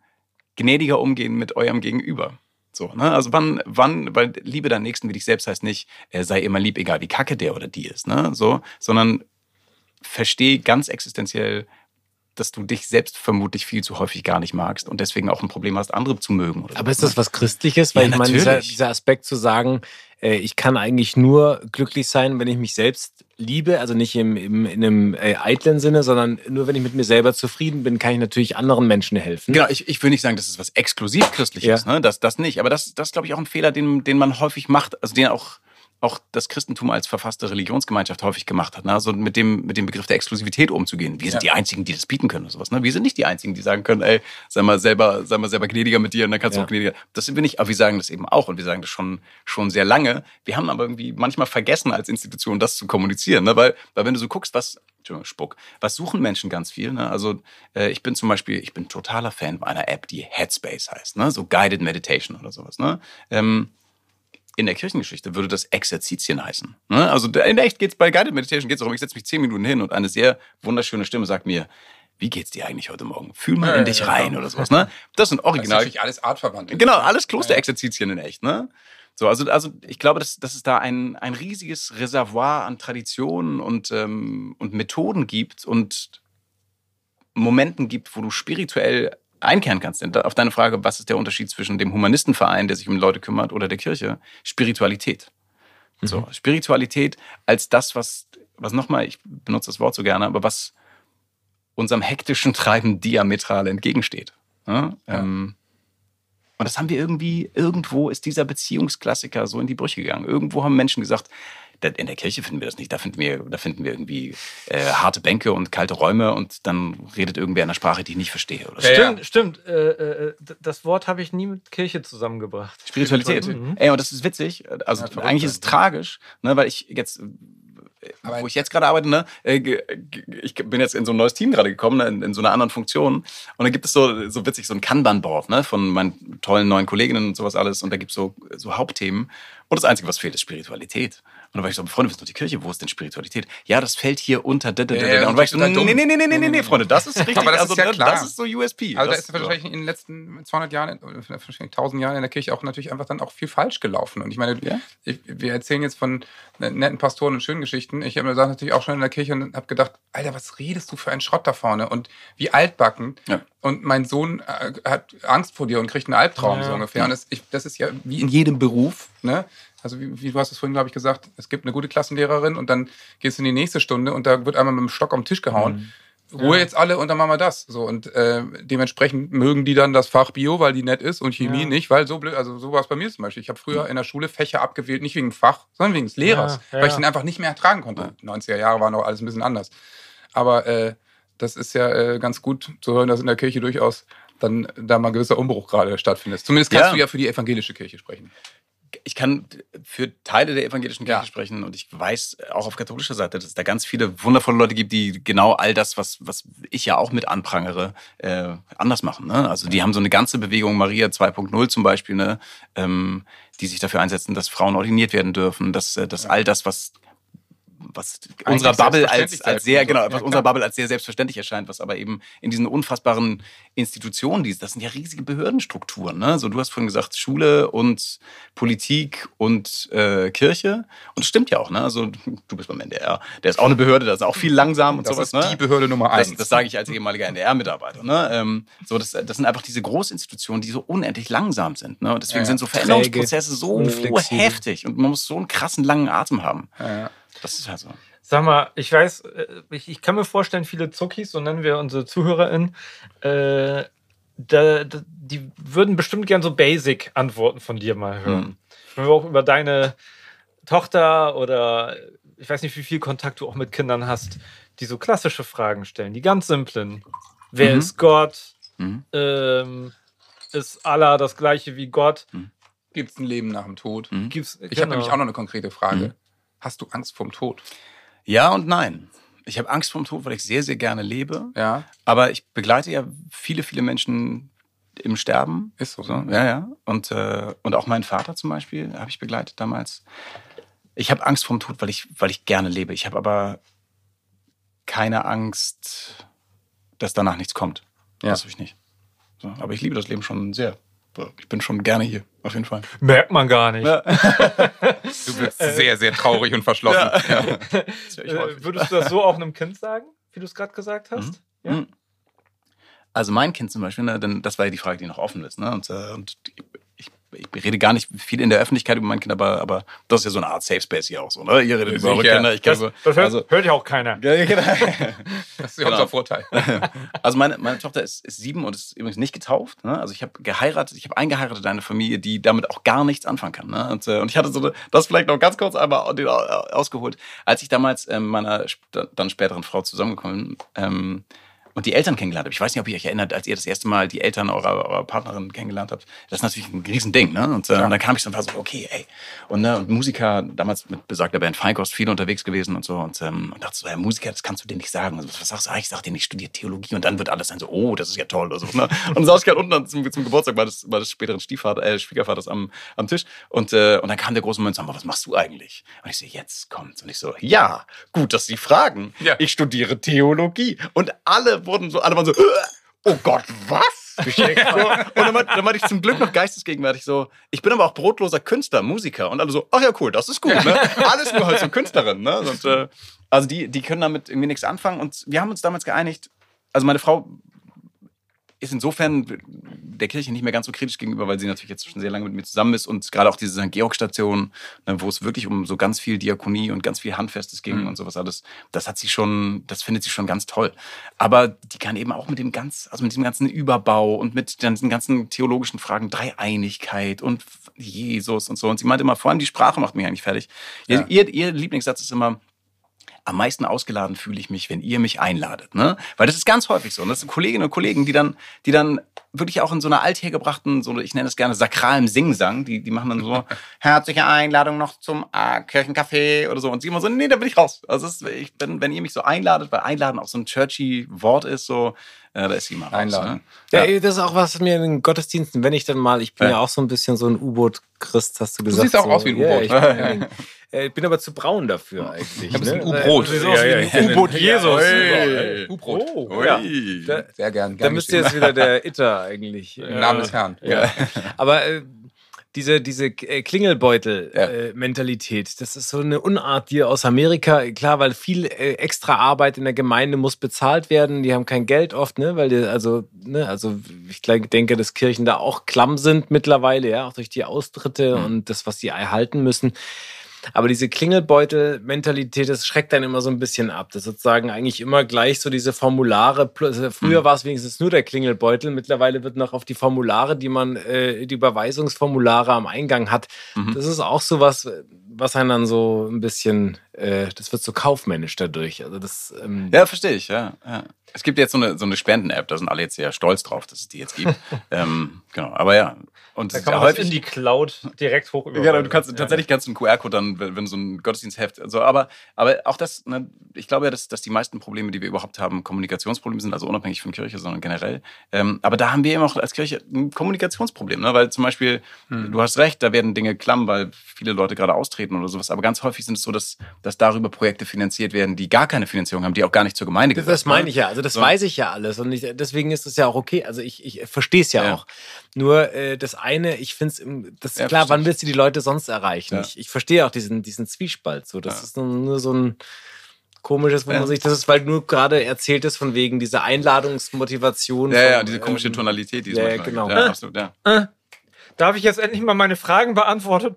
gnädiger umgehen mit eurem Gegenüber? So, ne? Also wann, wann, weil Liebe deinen Nächsten wie dich selbst heißt nicht, äh, sei immer lieb, egal wie kacke der oder die ist, ne? So, sondern versteh ganz existenziell, dass du dich selbst vermutlich viel zu häufig gar nicht magst und deswegen auch ein Problem hast, andere zu mögen. Aber ist das ne? was Christliches? Weil ja, ich meine, dieser, dieser Aspekt zu sagen, äh, ich kann eigentlich nur glücklich sein, wenn ich mich selbst liebe, also nicht im, im, in einem äh, eitlen Sinne, sondern nur wenn ich mit mir selber zufrieden bin, kann ich natürlich anderen Menschen helfen. Genau, ich, ich will nicht sagen, das ist was exklusiv christliches, ja. ne? das, das nicht, aber das, das glaube ich auch ein Fehler, den, den man häufig macht, also den auch auch das Christentum als verfasste Religionsgemeinschaft häufig gemacht hat. Ne? Also mit dem, mit dem Begriff der Exklusivität umzugehen. Wir sind ja. die Einzigen, die das bieten können oder sowas. Ne? Wir sind nicht die Einzigen, die sagen können, ey, sei mal selber, sei mal selber gnädiger mit dir und dann kannst ja. du auch gnädiger. Das sind wir nicht, aber wir sagen das eben auch und wir sagen das schon, schon sehr lange. Wir haben aber irgendwie manchmal vergessen als Institution, das zu kommunizieren. Ne? Weil, weil wenn du so guckst, was, Entschuldigung, Spuck, was suchen Menschen ganz viel? Ne? Also äh, ich bin zum Beispiel, ich bin totaler Fan einer App, die Headspace heißt, ne? so Guided Meditation oder sowas. Ne? Ähm, in der Kirchengeschichte würde das Exerzitien heißen. Ne? Also in echt geht es bei Guided Meditation geht's darum, ich setze mich zehn Minuten hin und eine sehr wunderschöne Stimme sagt mir, wie geht's dir eigentlich heute Morgen? Fühl mal in dich ja, rein ja. oder sowas. Ne? Das sind original. Das ist natürlich alles artverwandt. Genau, alles Klosterexerzitien in echt. Ne? So, also, also ich glaube, dass, dass es da ein, ein riesiges Reservoir an Traditionen und, ähm, und Methoden gibt und Momenten gibt, wo du spirituell einkehren kannst. Auf deine Frage, was ist der Unterschied zwischen dem Humanistenverein, der sich um Leute kümmert, oder der Kirche? Spiritualität. Mhm. So, Spiritualität als das, was, was nochmal, ich benutze das Wort so gerne, aber was unserem hektischen Treiben diametral entgegensteht. Ja? Ja. Ähm, und das haben wir irgendwie, irgendwo ist dieser Beziehungsklassiker so in die Brüche gegangen. Irgendwo haben Menschen gesagt, in der Kirche finden wir das nicht. Da finden wir, da finden wir irgendwie äh, harte Bänke und kalte Räume und dann redet irgendwer in einer Sprache, die ich nicht verstehe. Oder stimmt, ja. stimmt. Äh, äh, das Wort habe ich nie mit Kirche zusammengebracht. Spiritualität. Mhm. Ey, und das ist witzig. Also ja, eigentlich ist es tragisch, ne, weil ich jetzt aber wo ich jetzt gerade arbeite, ne, äh, ich bin jetzt in so ein neues Team gerade gekommen, ne, in, in, so einer anderen Funktion. Und da gibt es so, so witzig, so ein Kanban-Board ne, von meinen tollen neuen Kolleginnen und sowas alles. Und da gibt es so, so Hauptthemen. Und das Einzige, was fehlt, ist Spiritualität. Und dann war ich so, Freunde, was ist noch die Kirche? Wo ist denn Spiritualität? Ja, das fällt hier unter. Da, da, da, ja, und, war ich so, nee, nee, nee, nee, nee, nee, nee, Freunde, das ist richtig. Aber das also, ist ja ne, klar. Das ist so USP. Also da ist wahrscheinlich in den letzten 200 Jahren, oder wahrscheinlich 1000 Jahren in der Kirche auch natürlich einfach dann auch viel falsch gelaufen. Und ich meine, ja? ich, wir erzählen jetzt von netten Pastoren und schönen Geschichten. Ich habe mir das natürlich auch schon in der Kirche und habe gedacht, Alter, was redest du für einen Schrott da vorne? Und wie altbacken. Ja. Und mein Sohn äh, hat Angst vor dir und kriegt einen Albtraum ja. so ungefähr. Und das, ich, das ist ja wie in jedem Beruf, ne? Also wie, wie du hast es vorhin, glaube ich, gesagt, es gibt eine gute Klassenlehrerin und dann gehst du in die nächste Stunde und da wird einmal mit dem Stock am Tisch gehauen. Mhm. Ruhe ja. jetzt alle und dann machen wir das. So und äh, dementsprechend mögen die dann das Fach Bio, weil die nett ist und Chemie ja. nicht, weil so blöd. Also so war es bei mir zum Beispiel. Ich habe früher in der Schule Fächer abgewählt, nicht wegen dem Fach, sondern wegen des Lehrers, ja, weil ich den einfach nicht mehr ertragen konnte. 90er Jahre war noch alles ein bisschen anders. Aber äh, das ist ja äh, ganz gut zu hören, dass in der Kirche durchaus dann da mal ein gewisser Umbruch gerade stattfindet. Zumindest kannst du ja für die evangelische Kirche sprechen. Ich kann für Teile der evangelischen Kirche ja. sprechen und ich weiß auch auf katholischer Seite, dass es da ganz viele wundervolle Leute gibt, die genau all das, was, was ich ja auch mit anprangere, äh, anders machen. Ne? Also die haben so eine ganze Bewegung, Maria 2.0 zum Beispiel, ne? Ähm, die sich dafür einsetzen, dass Frauen ordiniert werden dürfen, dass, äh, dass all das, was was unserer Bubble als, als sehr, genau, was ja, unserer Bubble als sehr selbstverständlich erscheint, was aber eben in diesen unfassbaren Institutionen, die, das sind ja riesige Behördenstrukturen. Ne? So, du hast vorhin gesagt, Schule und Politik und äh, Kirche. Und das stimmt ja auch, ne? Also du bist beim NDR. Der ist auch eine Behörde, das ist auch viel langsam und das sowas. Das ist ne? die Behörde Nummer eins. Das, das sage ich als ehemaliger NDR-Mitarbeiter. Ne? Ähm, so, das, das sind einfach diese Großinstitutionen, die so unendlich langsam sind. Ne? Und deswegen ja, sind so Veränderungsprozesse so heftig und man muss so einen krassen langen Atem haben. Ja, das ist halt so. Sag mal, ich weiß, äh, ich, ich kann mir vorstellen, viele Zuckis, so nennen wir unsere ZuhörerInnen, äh, da, da, die würden bestimmt gern so Basic-Antworten von dir mal hören. Hm. Wenn wir auch über deine Tochter oder ich weiß nicht, wie viel Kontakt du auch mit Kindern hast, die so klassische Fragen stellen, die ganz simplen. Wer mhm. ist Gott? Mhm. Ähm, ist Allah das gleiche wie Gott? Mhm. Gibt es ein Leben nach dem Tod? Mhm. Gibt's, ich genau. habe nämlich auch noch eine konkrete Frage. Hast du Angst vorm Tod? Ja und nein. Ich habe Angst vorm Tod, weil ich sehr, sehr gerne lebe. Ja. Aber ich begleite ja viele, viele Menschen im Sterben. Ist so. so ja, ja. Und, äh, und auch meinen Vater zum Beispiel habe ich begleitet damals. Ich habe Angst vorm Tod, weil ich, weil ich gerne lebe. Ich habe aber keine Angst, dass danach nichts kommt. Ja. Das habe ich nicht. So, aber ich liebe das Leben schon sehr. Ich bin schon gerne hier, auf jeden Fall. Merkt man gar nicht. Ja. du bist sehr, sehr traurig und verschlossen. Ja. Ja. Würdest du das so auch einem Kind sagen, wie du es gerade gesagt hast? Mhm. mhm. Also mein Kind zum Beispiel, ne, denn das war ja die Frage, die noch offen ist. Ne? Und, äh, und ich rede gar nicht viel in der Öffentlichkeit über mein Kind, aber, aber das ist ja so eine Art Safe Space hier auch so. Ne? Ihr redet über eure Kinder. Ich das, über, das hört, also, hört ja auch keiner. Genau. Das ist ja genau. unser Vorteil. Also meine, meine Tochter ist, ist sieben und ist übrigens nicht getauft. Ne? Also ich habe geheiratet, ich habe eingeheiratet in eine Familie, die damit auch gar nichts anfangen kann. Ne? Und, äh, und ich hatte so eine, das vielleicht noch ganz kurz einmal ausgeholt. Als ich damals äh, meiner dann späteren Frau zusammengekommen ähm, und die Eltern kennengelernt habt. Ich weiß nicht, ob ihr euch erinnert, als ihr das erste Mal die Eltern eurer, eurer Partnerin kennengelernt habt. Das ist natürlich ein Riesending, ne? Und, äh, und dann kam ich so und war so, okay, ey. Und, ne, und Musiker, damals mit besagter Band Feinkost, viel unterwegs gewesen und so. Und, ähm, und dachte so, ja, Musiker, das kannst du dir nicht sagen. Und was sagst du? Ah, ich sag dir nicht, ich studiere Theologie. Und dann wird alles dann so, oh, das ist ja toll. Oder so, ne? Und dann saß ich gerade unten zum, zum Geburtstag meines, meines späteren Stiefvater, äh, Schwiegervaters am, am Tisch. Und, äh, und dann kam der große Moment und sagte, was machst du eigentlich? Und ich so, jetzt kommt's. Und ich so, ja, gut, dass Sie fragen. Ja. Ich studiere Theologie. Und alle wurden so, alle waren so, oh Gott, was? so, und dann, war, dann war ich zum Glück noch geistesgegenwärtig so, ich bin aber auch brotloser Künstler, Musiker. Und alle so, ach ja, cool, das ist gut, ne? Alles nur halt so Künstlerin, ne? Und, äh, also die, die können damit irgendwie nichts anfangen. Und wir haben uns damals geeinigt, also meine Frau ist insofern der Kirche nicht mehr ganz so kritisch gegenüber, weil sie natürlich jetzt schon sehr lange mit mir zusammen ist und gerade auch diese St. Georg-Station, ne, wo es wirklich um so ganz viel Diakonie und ganz viel Handfestes ging mhm. und sowas alles, das hat sie schon, das findet sie schon ganz toll. Aber die kann eben auch mit dem ganz, also mit dem ganzen Überbau und mit diesen ganzen theologischen Fragen, Dreieinigkeit und Jesus und so. Und sie meint immer, vor allem die Sprache macht mich eigentlich fertig. Ja. Ihr, ihr Lieblingssatz ist immer, am meisten ausgeladen fühle ich mich, wenn ihr mich einladet. Ne? Weil das ist ganz häufig so. Und das sind Kolleginnen und Kollegen, die dann, die dann wirklich auch in so einer althergebrachten, so ich nenne es gerne sakralen Singsang, die, die machen dann so herzliche Einladung noch zum äh, Kirchencafé oder so. Und sie immer so, nee, da bin ich raus. Also ist, ich bin, wenn ihr mich so einladet, weil einladen auch so ein churchy Wort ist, so, ja, da ist sie mal raus. Einladen. Ne? Ja, ja, das ist auch was mir in den Gottesdiensten, wenn ich dann mal, ich bin ja, ja auch so ein bisschen so ein U-Boot-Christ, hast du gesagt. Du siehst auch so, aus wie ein U-Boot. Ja, ich, äh, bin aber zu braun dafür eigentlich. Ich ne? U-Brot. Ja, ja, U-Boot Jesus. U-Brot. Oh, ja. Sehr gern. Da müsste jetzt wieder der Itter eigentlich. Im Namen des Herrn. Ja. Aber äh, diese, diese äh, Klingelbeutel-Mentalität, ja. äh, das ist so eine Unart, die aus Amerika, klar, weil viel äh, extra Arbeit in der Gemeinde muss bezahlt werden, die haben kein Geld oft, ne, weil die, also, ne, also ich denke, dass Kirchen da auch klamm sind mittlerweile, ja, auch durch die Austritte mhm. und das, was sie erhalten müssen. Aber diese Klingelbeutel-Mentalität, das schreckt dann immer so ein bisschen ab. Das ist sozusagen eigentlich immer gleich so diese Formulare. Also früher mhm. war es wenigstens nur der Klingelbeutel. Mittlerweile wird noch auf die Formulare, die man, äh, die Überweisungsformulare am Eingang hat. Mhm. Das ist auch so was, was einen dann so ein bisschen äh, das wird so kaufmännisch dadurch. Also das, ähm ja, verstehe ich, ja, ja. Es gibt jetzt so eine, so eine Spenden-App, da sind alle jetzt sehr stolz drauf, dass es die jetzt gibt. ähm, genau, aber ja, und da kann man häufig in die Cloud direkt hoch Ja, du kannst ja, tatsächlich kannst du einen QR-Code dann, wenn, wenn so ein Gottesdienstheft, also aber, aber auch das, ne, ich glaube ja, dass, dass die meisten Probleme, die wir überhaupt haben, Kommunikationsprobleme sind, also unabhängig von Kirche, sondern generell. Ähm, aber da haben wir eben auch als Kirche ein Kommunikationsproblem, ne? weil zum Beispiel, hm. du hast recht, da werden Dinge klamm, weil viele Leute gerade austreten oder sowas, aber ganz häufig sind es so, dass, dass darüber Projekte finanziert werden, die gar keine Finanzierung haben, die auch gar nicht zur Gemeinde gehören. Das meine ne? ich ja, also das so. weiß ich ja alles und ich, deswegen ist es ja auch okay, also ich, ich verstehe es ja, ja, auch. Nur äh, das eine, ich finde es, das ist ja, klar, wann willst du die Leute sonst erreichen? Ja. Ich, ich verstehe auch diesen, diesen Zwiespalt. So, das ja. ist nur, nur, so ein komisches, wo man sich, das ist, weil nur gerade erzählt ist von wegen dieser Einladungsmotivation. Ja, von, ja, diese komische ähm, Tonalität, die es ja, genau. Ja, absolut, ja. Äh, darf ich jetzt endlich mal meine Fragen beantwortet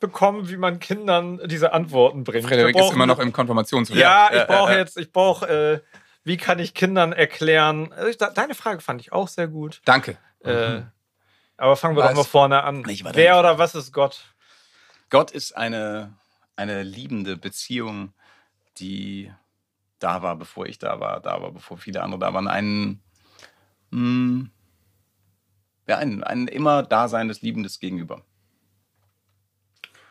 bekommen, wie man Kindern diese Antworten bringt? Frederik ist immer noch im Konfirmationsjahr. Ja, ich brauche jetzt, ich brauche, äh, wie kann ich Kindern erklären? Äh, deine Frage fand ich auch sehr gut. Danke. Äh, mhm. Aber fangen wir was? doch mal vorne an. Wer oder was ist Gott? Gott ist eine, eine liebende Beziehung, die da war, bevor ich da war, da war, bevor viele andere da waren. Ein, mh, hm, ja, ein, ein immer daseinendes, liebendes Gegenüber.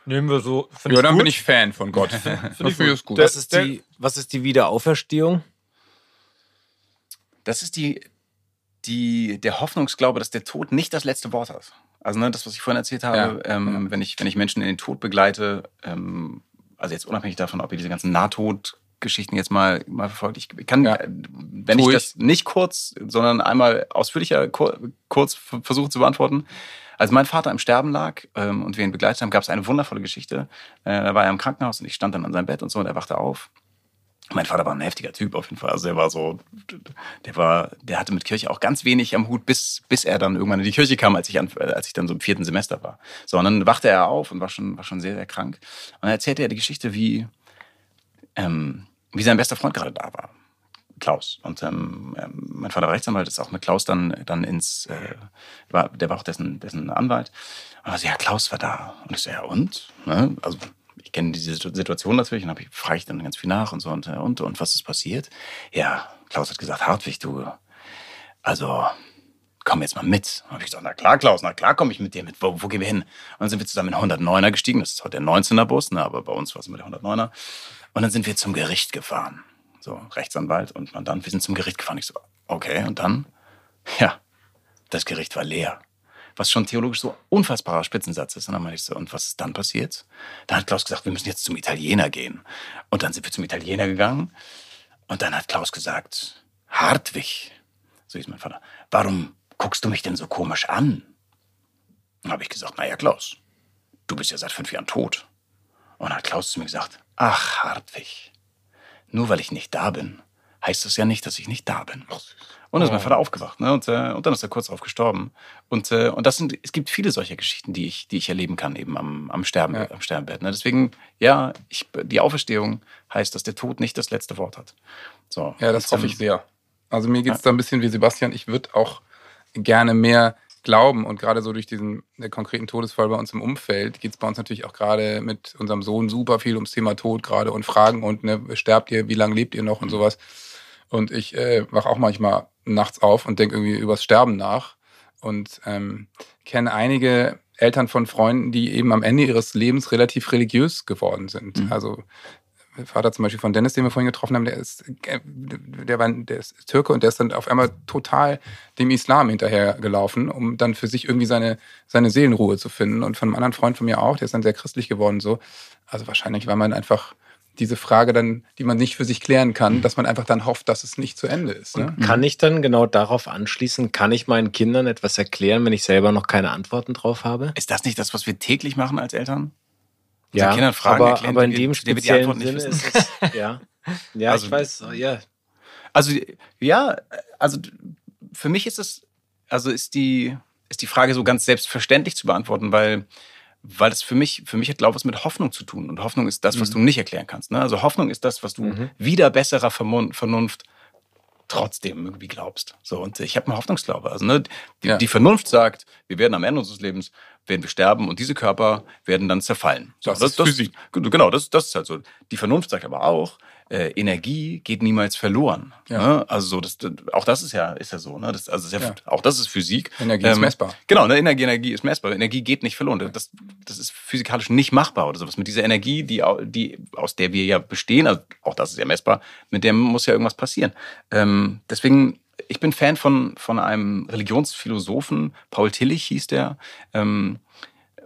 Nehmen wir so. Ja, dann gut. bin ich Fan von Gott. Finde ich gut. Was ist, die, was ist die Wiederauferstehung? Das ist die die, der Hoffnungsglaube, dass der Tod nicht das letzte Wort hat. Also ne, das, was ich vorhin erzählt habe, ja, ähm, ja. Wenn, ich, wenn ich Menschen in den Tod begleite, ähm, also jetzt unabhängig davon, ob ihr diese ganzen Nahtod-Geschichten jetzt mal, mal verfolgt, ich kann, ja. wenn ich, ich das nicht kurz, sondern einmal ausführlicher kurz versuche zu beantworten. Als mein Vater im Sterben lag ähm, und wir ihn begleitet haben, gab es eine wundervolle Geschichte. Äh, da war er im Krankenhaus und ich stand dann an seinem Bett und so und er wachte auf mein Vater war ein heftiger Typ auf jeden Fall. Also der war so, der war, der hatte mit Kirche auch ganz wenig am Hut, bis, bis er dann irgendwann in die Kirche kam, als ich, an, als ich dann so im vierten Semester war. So, und dann wachte er auf und war schon, war schon sehr, sehr krank. Und dann erzählte er die Geschichte, wie, ähm, wie sein bester Freund gerade da war. Klaus. Und ähm, ähm mein Vater war Rechtsanwalt, ist auch mit Klaus dann, dann ins, äh, war, der war auch dessen, dessen Anwalt. Und er so, ja, Klaus war da. Und ich so, ja, und? Ne? Also, ich kenne diese Situation natürlich und ich frage ich dann ganz viel nach und so und, und, und was ist passiert? Ja, Klaus hat gesagt, Hartwig, du, also komm jetzt mal mit. Und habe ich gesagt, na klar, Klaus, na klar komme ich mit dir mit. Wo, wo gehen wir hin? Und dann sind wir zusammen in 109er gestiegen. Das ist heute der 19er Bus, ne, aber bei uns war es immer der 109er. Und dann sind wir zum Gericht gefahren. So, Rechtsanwalt und Mandant, wir sind zum Gericht gefahren. Ich so, okay, und dann? Ja, das Gericht war leer was schon theologisch so unfassbarer Spitzensatz ist. Und dann meinte ich so, und was ist dann passiert? Dann hat Klaus gesagt, wir müssen jetzt zum Italiener gehen. Und dann sind wir zum Italiener gegangen. Und dann hat Klaus gesagt, Hartwig, so hieß mein Vater, warum guckst du mich denn so komisch an? Dann habe ich gesagt, naja, Klaus, du bist ja seit fünf Jahren tot. Und dann hat Klaus zu mir gesagt, ach, Hartwig, nur weil ich nicht da bin, heißt das ja nicht, dass ich nicht da bin. Ach, und dann ist mein oh. Vater aufgewacht, ne? Und, äh, und dann ist er kurz darauf gestorben. Und, äh, und das sind, es gibt viele solcher Geschichten, die ich, die ich erleben kann, eben am, am, Sterben, ja. am Sterbenbett. Ne? Deswegen, ja, ich, die Auferstehung heißt, dass der Tod nicht das letzte Wort hat. So. Ja, das hoffe ich sehr. Also mir geht es ja. da ein bisschen wie Sebastian. Ich würde auch gerne mehr glauben und gerade so durch diesen konkreten Todesfall bei uns im Umfeld geht es bei uns natürlich auch gerade mit unserem Sohn super viel ums Thema Tod gerade und Fragen und ne, sterbt ihr, wie lange lebt ihr noch und sowas. Und ich äh, wach auch manchmal nachts auf und denke irgendwie übers Sterben nach. Und ähm, kenne einige Eltern von Freunden, die eben am Ende ihres Lebens relativ religiös geworden sind. Mhm. Also Vater zum Beispiel von Dennis, den wir vorhin getroffen haben, der ist, äh, der war, der ist Türke und der ist dann auf einmal total dem Islam hinterhergelaufen, um dann für sich irgendwie seine, seine Seelenruhe zu finden. Und von einem anderen Freund von mir auch, der ist dann sehr christlich geworden, so. Also wahrscheinlich, weil man einfach diese Frage dann, die man nicht für sich klären kann, dass man einfach dann hofft, dass es nicht zu Ende ist. Ne? Kann ich dann genau darauf anschließen, kann ich meinen Kindern etwas erklären, wenn ich selber noch keine Antworten drauf habe? Ist das nicht das, was wir täglich machen als Eltern? Ja, Kindern Fragen aber, erklären, aber in dem speziellen Sinne ist es, ja. Ja, also, ich weiß, ja. Also, ja, also für mich ist es, also ist die, ist die Frage so ganz selbstverständlich zu beantworten, weil weil das für mich, für mich hat Glaube was mit Hoffnung zu tun. Und Hoffnung ist das, was mhm. du nicht erklären kannst. Ne? Also Hoffnung ist das, was du mhm. wieder besserer Vernunft trotzdem irgendwie glaubst. So, und ich habe einen Hoffnungsglaube. Also, ne, die, ja. die, Vernunft sagt, wir werden am Ende unseres Lebens, werden wir sterben und diese Körper werden dann zerfallen. So, das, das, ist Physik. Genau, das, das ist halt so. Die Vernunft sagt aber auch, äh, Energie geht niemals verloren. Ja. Ne? Also das, auch das ist ja, ist ja so. Ne? Das, also das ja, auch das ist Physik. Energie ähm, ist messbar. Genau, ne? Energie, Energie ist messbar. Energie geht nicht verloren. Das, das ist physikalisch nicht machbar oder sowas. Mit dieser Energie, die, die, aus der wir ja bestehen, also auch das ist ja messbar, mit der muss ja irgendwas passieren. Ähm, deswegen ich bin Fan von, von einem Religionsphilosophen, Paul Tillich hieß der. Ähm,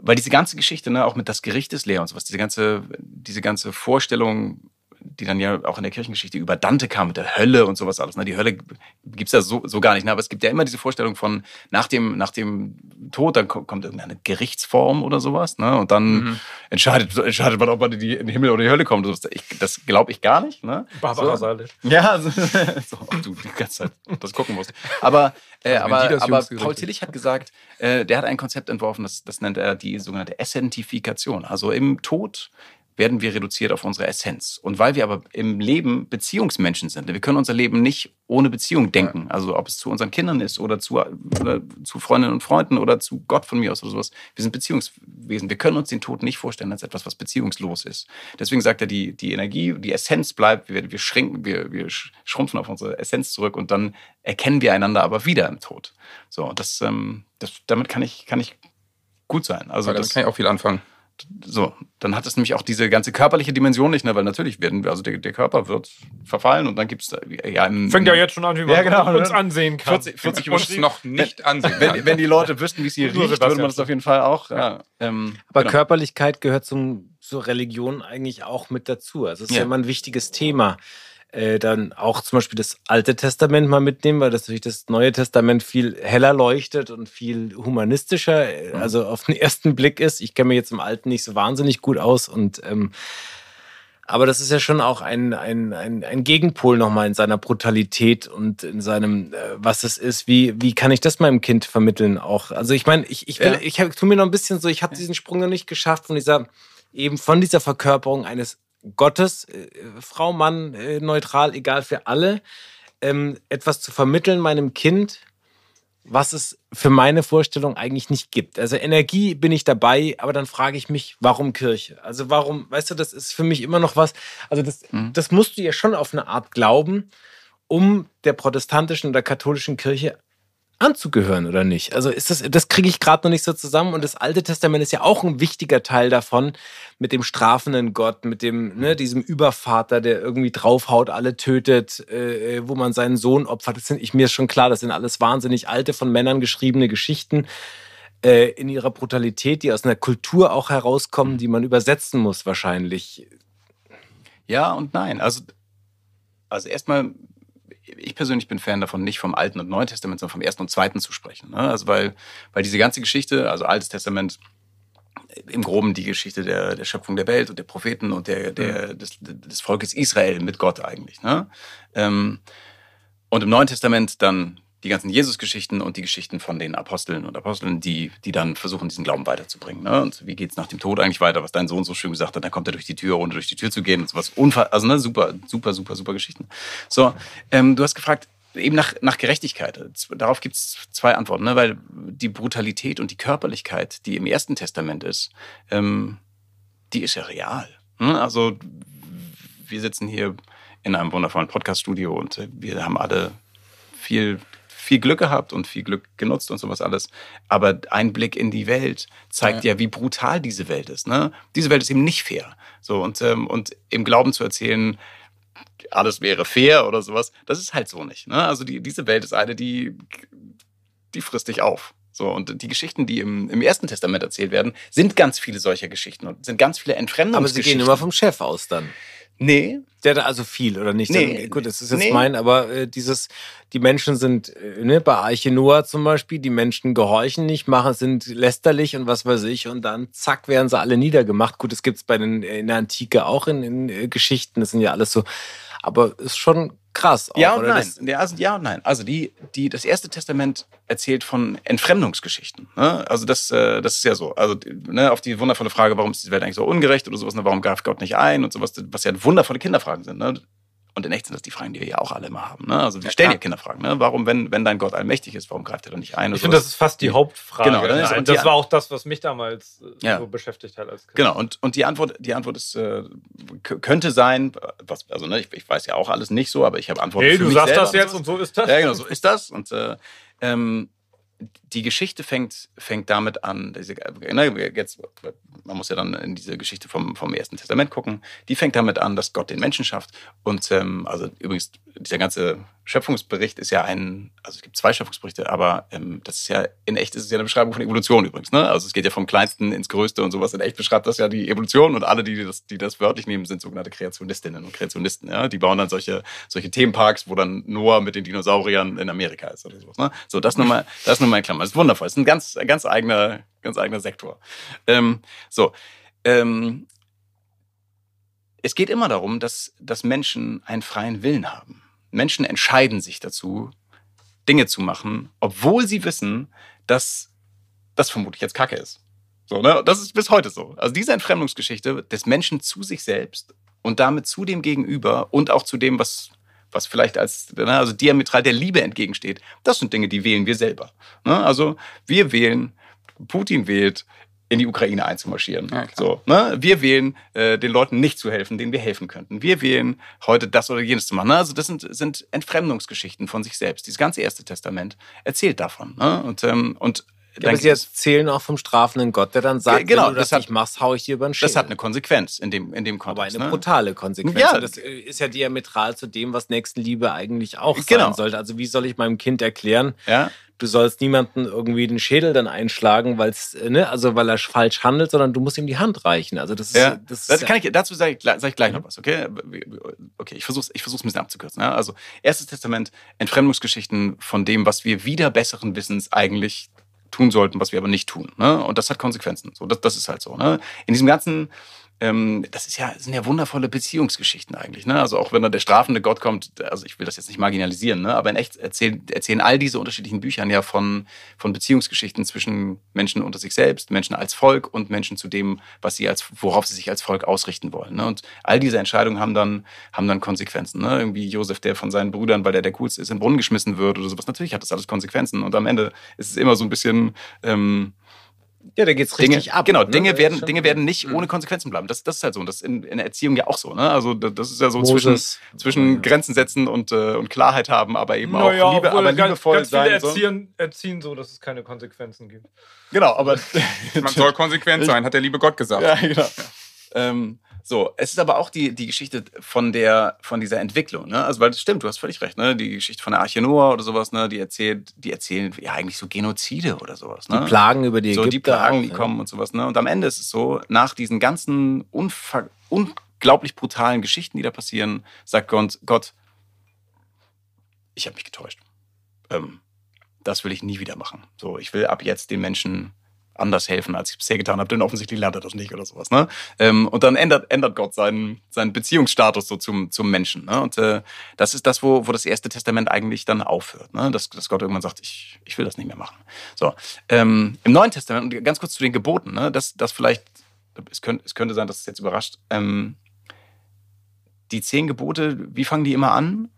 weil diese ganze Geschichte, ne, auch mit das Gericht ist leer und sowas, diese ganze, diese ganze Vorstellung, die dann ja auch in der Kirchengeschichte über Dante kam mit der Hölle und sowas alles. Ne? Die Hölle gibt's ja so, so gar nicht. Ne? Aber es gibt ja immer diese Vorstellung von nach dem, nach dem Tod, dann kommt irgendeine Gerichtsform oder sowas. Ne? Und dann mhm. entscheidet, entscheidet man, ob man in, die, in den Himmel oder die Hölle kommt. Ich, das glaube ich gar nicht. Ne? Barbara so. Ja, so, ob du die ganze Zeit das gucken musst. Aber, äh, also aber, aber Paul Tillich hat gesagt, äh, der hat ein Konzept entworfen, das, das nennt er die sogenannte Essentifikation. Also im Tod werden wir reduziert auf unsere Essenz. Und weil wir aber im Leben Beziehungsmenschen sind, wir können unser Leben nicht ohne Beziehung denken. Also ob es zu unseren Kindern ist oder zu, oder zu Freundinnen und Freunden oder zu Gott von mir aus oder sowas. Wir sind Beziehungswesen. Wir können uns den Tod nicht vorstellen als etwas, was beziehungslos ist. Deswegen sagt er, die, die Energie, die Essenz bleibt, wir, wir schrinken, wir, wir schrumpfen auf unsere Essenz zurück und dann erkennen wir einander aber wieder im Tod. So, das, ähm, das damit kann ich, kann ich gut sein. Also damit das kann ich auch viel anfangen so, dann hat es nämlich auch diese ganze körperliche Dimension nicht, ne? weil natürlich werden wir, also der, der Körper wird verfallen und dann gibt es ja im, Fängt ja jetzt schon an, wie man ja, genau, uns ansehen kann. 40, 40 uns noch nicht ansehen wenn, wenn die Leute wüssten, wie es hier riecht, würde man das auf jeden Fall auch. Ja, ähm, Aber genau. Körperlichkeit gehört zum, zur Religion eigentlich auch mit dazu. Also es ist ja. ja immer ein wichtiges Thema äh, dann auch zum Beispiel das Alte Testament mal mitnehmen, weil das durch das Neue Testament viel heller leuchtet und viel humanistischer, äh, mhm. also auf den ersten Blick ist. Ich kenne mir jetzt im Alten nicht so wahnsinnig gut aus und ähm, aber das ist ja schon auch ein, ein, ein, ein Gegenpol nochmal in seiner Brutalität und in seinem, äh, was es ist. Wie, wie kann ich das meinem Kind vermitteln auch? Also ich meine, ich, ich, will, ja. ich tue mir noch ein bisschen so, ich habe diesen Sprung noch nicht geschafft von dieser, eben von dieser Verkörperung eines Gottes, äh, Frau, Mann, äh, neutral, egal für alle, ähm, etwas zu vermitteln meinem Kind, was es für meine Vorstellung eigentlich nicht gibt. Also Energie bin ich dabei, aber dann frage ich mich, warum Kirche? Also warum, weißt du, das ist für mich immer noch was, also das, mhm. das musst du ja schon auf eine Art glauben, um der protestantischen oder katholischen Kirche anzugehören oder nicht? Also ist das, das kriege ich gerade noch nicht so zusammen. Und das Alte Testament ist ja auch ein wichtiger Teil davon, mit dem strafenden Gott, mit dem, ne, diesem Übervater, der irgendwie draufhaut, alle tötet, äh, wo man seinen Sohn opfert. Das sind, ich mir ist schon klar, das sind alles wahnsinnig alte, von Männern geschriebene Geschichten äh, in ihrer Brutalität, die aus einer Kultur auch herauskommen, die man übersetzen muss wahrscheinlich. Ja und nein. Also, also erstmal ich persönlich bin Fan davon, nicht vom Alten und Neuen Testament, sondern vom Ersten und Zweiten zu sprechen. Ne? Also weil, weil diese ganze Geschichte, also Altes Testament, im Groben die Geschichte der, der Schöpfung der Welt und der Propheten und der, der, des, des Volkes Israel mit Gott eigentlich. Ne? Ähm, und im Neuen Testament dann die ganzen Jesus-Geschichten und die Geschichten von den Aposteln und Aposteln, die, die dann versuchen, diesen Glauben weiterzubringen. Ne? Und wie geht es nach dem Tod eigentlich weiter, was dein Sohn so schön gesagt hat, dann kommt er durch die Tür, ohne durch die Tür zu gehen und sowas. Unfall, also ne, super, super, super, super Geschichten. So, ähm, du hast gefragt, eben nach, nach Gerechtigkeit. Darauf gibt es zwei Antworten, ne? weil die Brutalität und die Körperlichkeit, die im Ersten Testament ist, ähm, die ist ja real. Ne? Also wir sitzen hier in einem wundervollen Podcast-Studio und wir haben alle viel viel Glück gehabt und viel Glück genutzt und sowas alles. Aber ein Blick in die Welt zeigt ja, ja wie brutal diese Welt ist. Ne? Diese Welt ist eben nicht fair. So, und, ähm, und im Glauben zu erzählen, alles wäre fair oder sowas, das ist halt so nicht. Ne? Also die, diese Welt ist eine, die, die frisst dich auf. So, und die Geschichten, die im, im Ersten Testament erzählt werden, sind ganz viele solcher Geschichten und sind ganz viele Entfremdungsgeschichten. Aber sie gehen immer vom Chef aus dann. Nee. Der da also viel, oder nicht? Nee. Dann, gut, das ist jetzt nee. mein, aber äh, dieses, die Menschen sind, äh, ne, bei Arche Noah zum Beispiel, die Menschen gehorchen nicht, machen, sind lästerlich und was weiß ich, und dann zack, werden sie alle niedergemacht. Gut, das gibt's bei den, in der Antike auch in, in äh, Geschichten, das sind ja alles so, aber ist schon krass. Auch, ja und nein. Ja, also, ja und nein. Also die, die, das erste Testament erzählt von Entfremdungsgeschichten. Ne? Also das, äh, das ist ja so. Also ne, auf die wundervolle Frage, warum ist die Welt eigentlich so ungerecht oder sowas, ne? warum greift Gott nicht ein und sowas, was ja wundervolle Kinderfragen sind. Ne? Und in echt sind das die Fragen, die wir ja auch alle immer haben. Ne? Also wir stellen ja, ja Kinderfragen. Ne? Warum, wenn, wenn dein Gott allmächtig ist, warum greift er dann nicht ein? Ich finde, das ist fast die Hauptfrage. Genau, ne? und das war auch das, was mich damals äh, ja. so beschäftigt hat. Als kind. Genau, und, und die Antwort, die Antwort ist, äh, könnte sein, was, also ne, ich, ich, weiß ja auch alles nicht so, aber ich habe Antworten hey, du sagst das jetzt und so ist das. Ja, genau, so ist das. Und äh, ähm, die Geschichte fängt, fängt damit an, diese, ne, jetzt, man muss ja dann in diese Geschichte vom, vom Ersten Testament gucken, die fängt damit an, dass Gott den Menschen schafft. Und ähm, also übrigens, dieser ganze Schöpfungsbericht ist ja ein, also es gibt zwei Schöpfungsberichte, aber ähm, das ist ja, in echt ist es ja eine Beschreibung von Evolution übrigens. Ne? Also es geht ja vom Kleinsten ins Größte und sowas. In echt beschreibt das ja die Evolution und alle, die das, die das wörtlich nehmen, sind sogenannte Kreationistinnen und Kreationisten. Ja? Die bauen dann solche, solche Themenparks, wo dann Noah mit den Dinosauriern in Amerika ist oder sowas. Ne? So, das nur mal, das nur mal in. Das ist wundervoll. Das ist ein ganz, ganz eigener, ganz eigener Sektor. Ähm, so. Ähm, es geht immer darum, dass, dass Menschen einen freien Willen haben. Menschen entscheiden sich dazu, Dinge zu machen, obwohl sie wissen, dass das vermutlich jetzt Kacke ist. So, ne? Das ist bis heute so. Also diese Entfremdungsgeschichte des Menschen zu sich selbst und damit zu dem Gegenüber und auch zu dem, was, was vielleicht als ne, also diametral der Liebe entgegensteht, das sind Dinge, die wählen wir selber. Ne? Also wir wählen, Putin wählt, in die Ukraine einzumarschieren. Ja, so, ne? Wir wählen, äh, den Leuten nicht zu helfen, denen wir helfen könnten. Wir wählen, heute das oder jenes zu machen. Ne? Also das sind, sind Entfremdungsgeschichten von sich selbst. Dieses ganze Erste Testament erzählt davon. Ne? Und, ähm, und ja, aber sie erzählen auch vom strafenden Gott, der dann sagt, genau, wenn du das, das hat, nicht machst, hau ich dir über den Schädel. Das hat eine Konsequenz in dem, in dem Kontext. Aber eine ne? brutale Konsequenz. Ja. Das äh, ist ja diametral zu dem, was Nächstenliebe eigentlich auch genau. sein sollte. Also wie soll ich meinem Kind erklären, ja du sollst niemanden irgendwie den Schädel dann einschlagen, weil's, äh, ne, also weil er falsch handelt, sondern du musst ihm die Hand reichen. Also das ist, ja. das, das kann ich, dazu sage ich, sag ich gleich mhm. noch was, okay? Okay, ich versuche ich versuch's ein bisschen abzukürzen. Ja? Also erstes Testament, Entfremdungsgeschichten von dem, was wir wieder besseren Wissens eigentlich tun sollten, was wir aber nicht tun. Ne? Und das hat Konsequenzen. So, das, das ist halt so. Ne? In diesem ganzen ähm, das ist ja, sind ja wundervolle Beziehungsgeschichten eigentlich. Ne? Also auch wenn dann der strafende Gott kommt, also ich will das jetzt nicht marginalisieren, ne? aber in echt erzählen, erzählen all diese unterschiedlichen Büchern ja von, von Beziehungsgeschichten zwischen Menschen unter sich selbst, Menschen als Volk und Menschen zu dem, was sie als, worauf sie sich als Volk ausrichten wollen. Ne? Und all diese Entscheidungen haben dann, haben dann Konsequenzen. Ne? Irgendwie Josef, der von seinen Brüdern, weil der der coolste ist, in den Brunnen geschmissen wird oder sowas. Natürlich hat das alles Konsequenzen. Und am Ende ist es immer so ein bisschen, ähm, ja, da geht's richtig Dinge, ab. Genau, ne? Dinge, werden, Dinge werden nicht mhm. ohne Konsequenzen bleiben. Das, das ist halt so. Und das ist in, in der Erziehung ja auch so. Ne? Also das ist ja so Moses. zwischen, zwischen Grenzen setzen und, äh, und Klarheit haben, aber eben auch ja, Liebe, aber ganz, liebevoll ganz sein. Viele erziehen, so. erziehen so, dass es keine Konsequenzen gibt. Genau, aber man soll konsequent sein, hat der liebe Gott gesagt. Ja, genau. Ja. Ähm, so, es ist aber auch die, die Geschichte von, der, von dieser Entwicklung. Ne? Also, weil das stimmt, du hast völlig recht. Ne? Die Geschichte von der Arche Noah oder sowas, ne? die, erzählt, die erzählen ja eigentlich so Genozide oder sowas. Ne? Die Plagen über die So, die Plagen, die kommen und sowas. Ne? Und am Ende ist es so, nach diesen ganzen unglaublich brutalen Geschichten, die da passieren, sagt Gott, Gott ich habe mich getäuscht. Ähm, das will ich nie wieder machen. So, ich will ab jetzt den Menschen anders helfen, als ich es bisher getan habe, denn offensichtlich lernt er das nicht oder sowas. Ne? Ähm, und dann ändert, ändert Gott seinen, seinen Beziehungsstatus so zum, zum Menschen. Ne? Und äh, das ist das, wo, wo das erste Testament eigentlich dann aufhört. Ne? Dass, dass Gott irgendwann sagt, ich, ich will das nicht mehr machen. So, ähm, Im Neuen Testament, und ganz kurz zu den Geboten, ne? das, das vielleicht, es könnte, es könnte sein, dass es jetzt überrascht, ähm, die zehn Gebote, wie fangen die immer an?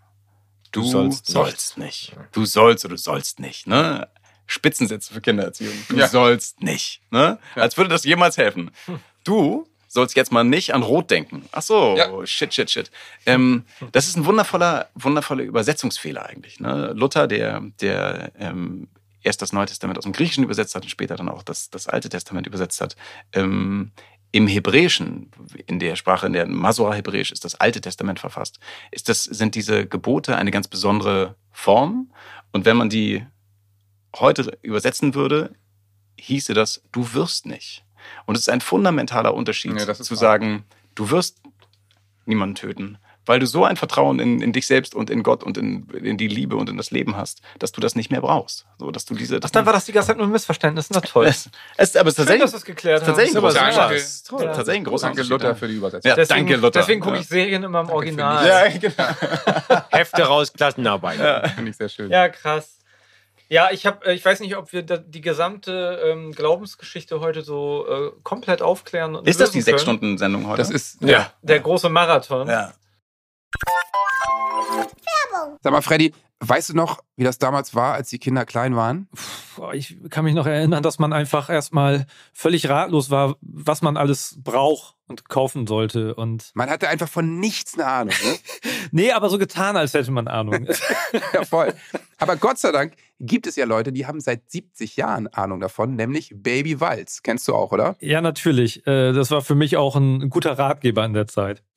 Du, du sollst, sollst nicht. nicht. Du sollst oder du sollst nicht. Ne? Spitzensätze für Kindererziehung. Du ja. sollst nicht. Ne? Ja. Als würde das jemals helfen. Du sollst jetzt mal nicht an Rot denken. Ach so, ja. shit, shit, shit. Ähm, das ist ein wundervoller, wundervoller Übersetzungsfehler eigentlich. Ne? Luther, der, der ähm, erst das Neue Testament aus dem Griechischen übersetzt hat und später dann auch das, das Alte Testament übersetzt hat, ähm, im Hebräischen, in der Sprache, in der Masora-Hebräisch ist das Alte Testament verfasst, ist das, sind diese Gebote eine ganz besondere Form. Und wenn man die heute übersetzen würde, hieße das, du wirst nicht. Und es ist ein fundamentaler Unterschied ja, zu sagen, du wirst niemanden töten, weil du so ein Vertrauen in, in dich selbst und in Gott und in, in, die Liebe und in das Leben hast, dass du das nicht mehr brauchst. So, dass du diese, Ach, dann war das die ganze Zeit nur ein Missverständnis. Na toll. Es, es, aber es Schön, dass es geklärt haben. Tatsächlich, aber danke. Toll. Ja. tatsächlich ein großer Danke Luther für die Übersetzung. Ja, deswegen, danke Luther. Deswegen gucke ich Serien immer im danke Original. Ja, genau. Hefte raus, Klassenarbeit. Ja. Finde ich sehr schön. Ja, krass. Ja, ich habe, ich weiß nicht, ob wir die gesamte ähm, Glaubensgeschichte heute so äh, komplett aufklären. ist das die sechs Stunden Sendung heute? Das ist ja, ja der große Marathon. Ja. Werbung. Sag mal, Freddy, weißt du noch, wie das damals war, als die Kinder klein waren? Ich kann mich noch erinnern, dass man einfach erstmal völlig ratlos war, was man alles braucht und kaufen sollte. Und man hatte einfach von nichts eine Ahnung. Ne? nee, aber so getan, als hätte man Ahnung. ja, voll. Aber Gott sei Dank gibt es ja Leute, die haben seit 70 Jahren Ahnung davon, nämlich Baby Walz. Kennst du auch, oder? Ja, natürlich. Äh, das war für mich auch ein guter Ratgeber in der Zeit.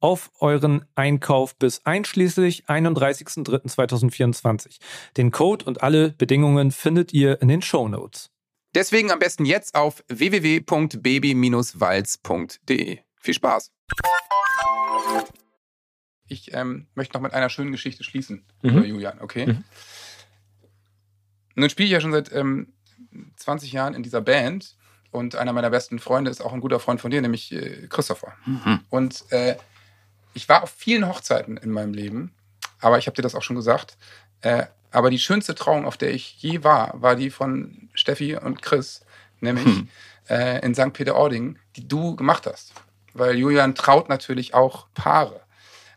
auf euren Einkauf bis einschließlich 31.03.2024. Den Code und alle Bedingungen findet ihr in den Show Notes. Deswegen am besten jetzt auf www.baby-walz.de. Viel Spaß! Ich ähm, möchte noch mit einer schönen Geschichte schließen, mhm. Julian, okay? Mhm. Nun spiele ich ja schon seit ähm, 20 Jahren in dieser Band und einer meiner besten Freunde ist auch ein guter Freund von dir, nämlich äh, Christopher. Mhm. Und äh, ich war auf vielen Hochzeiten in meinem Leben, aber ich habe dir das auch schon gesagt. Äh, aber die schönste Trauung, auf der ich je war, war die von Steffi und Chris, nämlich hm. äh, in St. Peter-Ording, die du gemacht hast. Weil Julian traut natürlich auch Paare.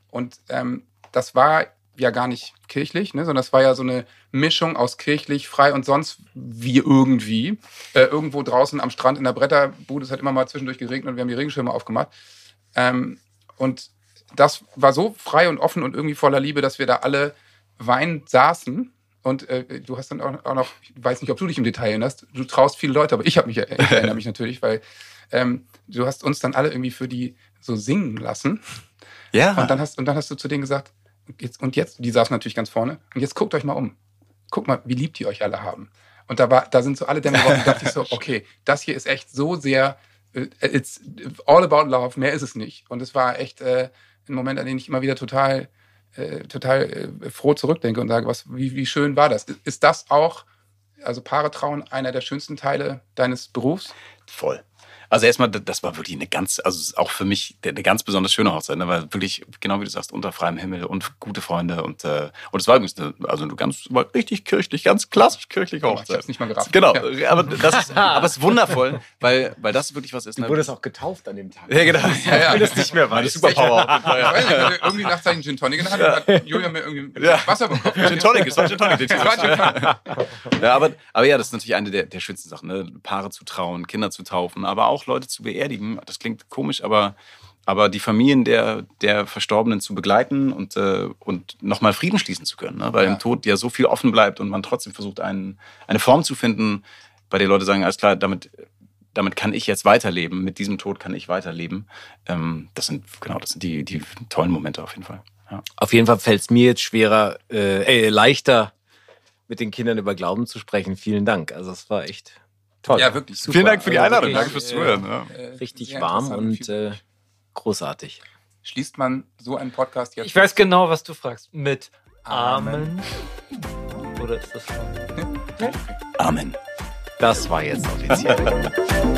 Und ähm, das war ja gar nicht kirchlich, ne, sondern das war ja so eine Mischung aus kirchlich, frei und sonst wie irgendwie. Äh, irgendwo draußen am Strand in der Bretterbude, es hat immer mal zwischendurch geregnet und wir haben die Regenschirme aufgemacht. Ähm, und das war so frei und offen und irgendwie voller Liebe, dass wir da alle weinend saßen. Und äh, du hast dann auch, auch, noch, ich weiß nicht, ob du dich im Detail erinnerst, du traust viele Leute, aber ich habe mich, ich erinnere mich natürlich, weil ähm, du hast uns dann alle irgendwie für die so singen lassen. Ja. Und dann hast, und dann hast du zu denen gesagt, jetzt, und jetzt, die saßen natürlich ganz vorne, und jetzt guckt euch mal um. Guckt mal, wie lieb die euch alle haben. Und da, war, da sind so alle Dämme geworden und dachte ich so, okay, das hier ist echt so sehr, äh, it's all about love, mehr ist es nicht. Und es war echt, äh, ein Moment, an den ich immer wieder total, äh, total äh, froh zurückdenke und sage, was, wie, wie schön war das? Ist das auch, also Paare trauen, einer der schönsten Teile deines Berufs? Voll. Also erstmal, das war wirklich eine ganz, also auch für mich eine ganz besonders schöne Hochzeit. Ne? Weil wirklich, genau wie du sagst, unter freiem Himmel und gute Freunde. Und, äh, und es war übrigens eine, also eine ganz, war richtig kirchlich, ganz klassisch kirchliche Hochzeit. Ich hab's nicht mal gerafft. Genau, ja. aber das ist, aber es ist wundervoll, weil, weil das wirklich was ist. Ne? Du wurdest auch getauft an dem Tag. Ja, genau. Ja, ja. Ich das nicht mehr war. Das Superpower. Ja. Ich weiß nicht, irgendwie nach seinem Gin Tonic hat, hat Julia mir irgendwie ja. Wasser bekommen. Gin Tonic, es war Gin Tonic. ja, aber, aber ja, das ist natürlich eine der, der schönsten Sachen. Ne? Paare zu trauen, Kinder zu taufen, aber auch Leute zu beerdigen beerdigen. Das klingt komisch, aber, aber die Familien der, der Verstorbenen zu begleiten und, äh, und nochmal Frieden schließen zu können. Ne? Weil ja. im Tod ja so viel offen bleibt und man trotzdem versucht, einen, eine Form zu finden, bei der Leute sagen, alles klar, damit, damit kann ich jetzt weiterleben, mit diesem Tod kann ich weiterleben. Ähm, das sind, genau, das sind die, die tollen Momente auf jeden Fall. Ja. Auf jeden Fall fällt es mir jetzt schwerer, äh, äh, leichter, mit den Kindern über Glauben zu sprechen. Vielen Dank. Also es war echt Toll. Ja, wirklich super. Vielen Dank für die also Einladung. Danke fürs Zuhören. Ja. Richtig warm und äh, großartig. Schließt man so einen Podcast jetzt? Ich weiß genau, was du fragst. Mit Amen. Oder ist das schon? Amen. Das war jetzt offiziell.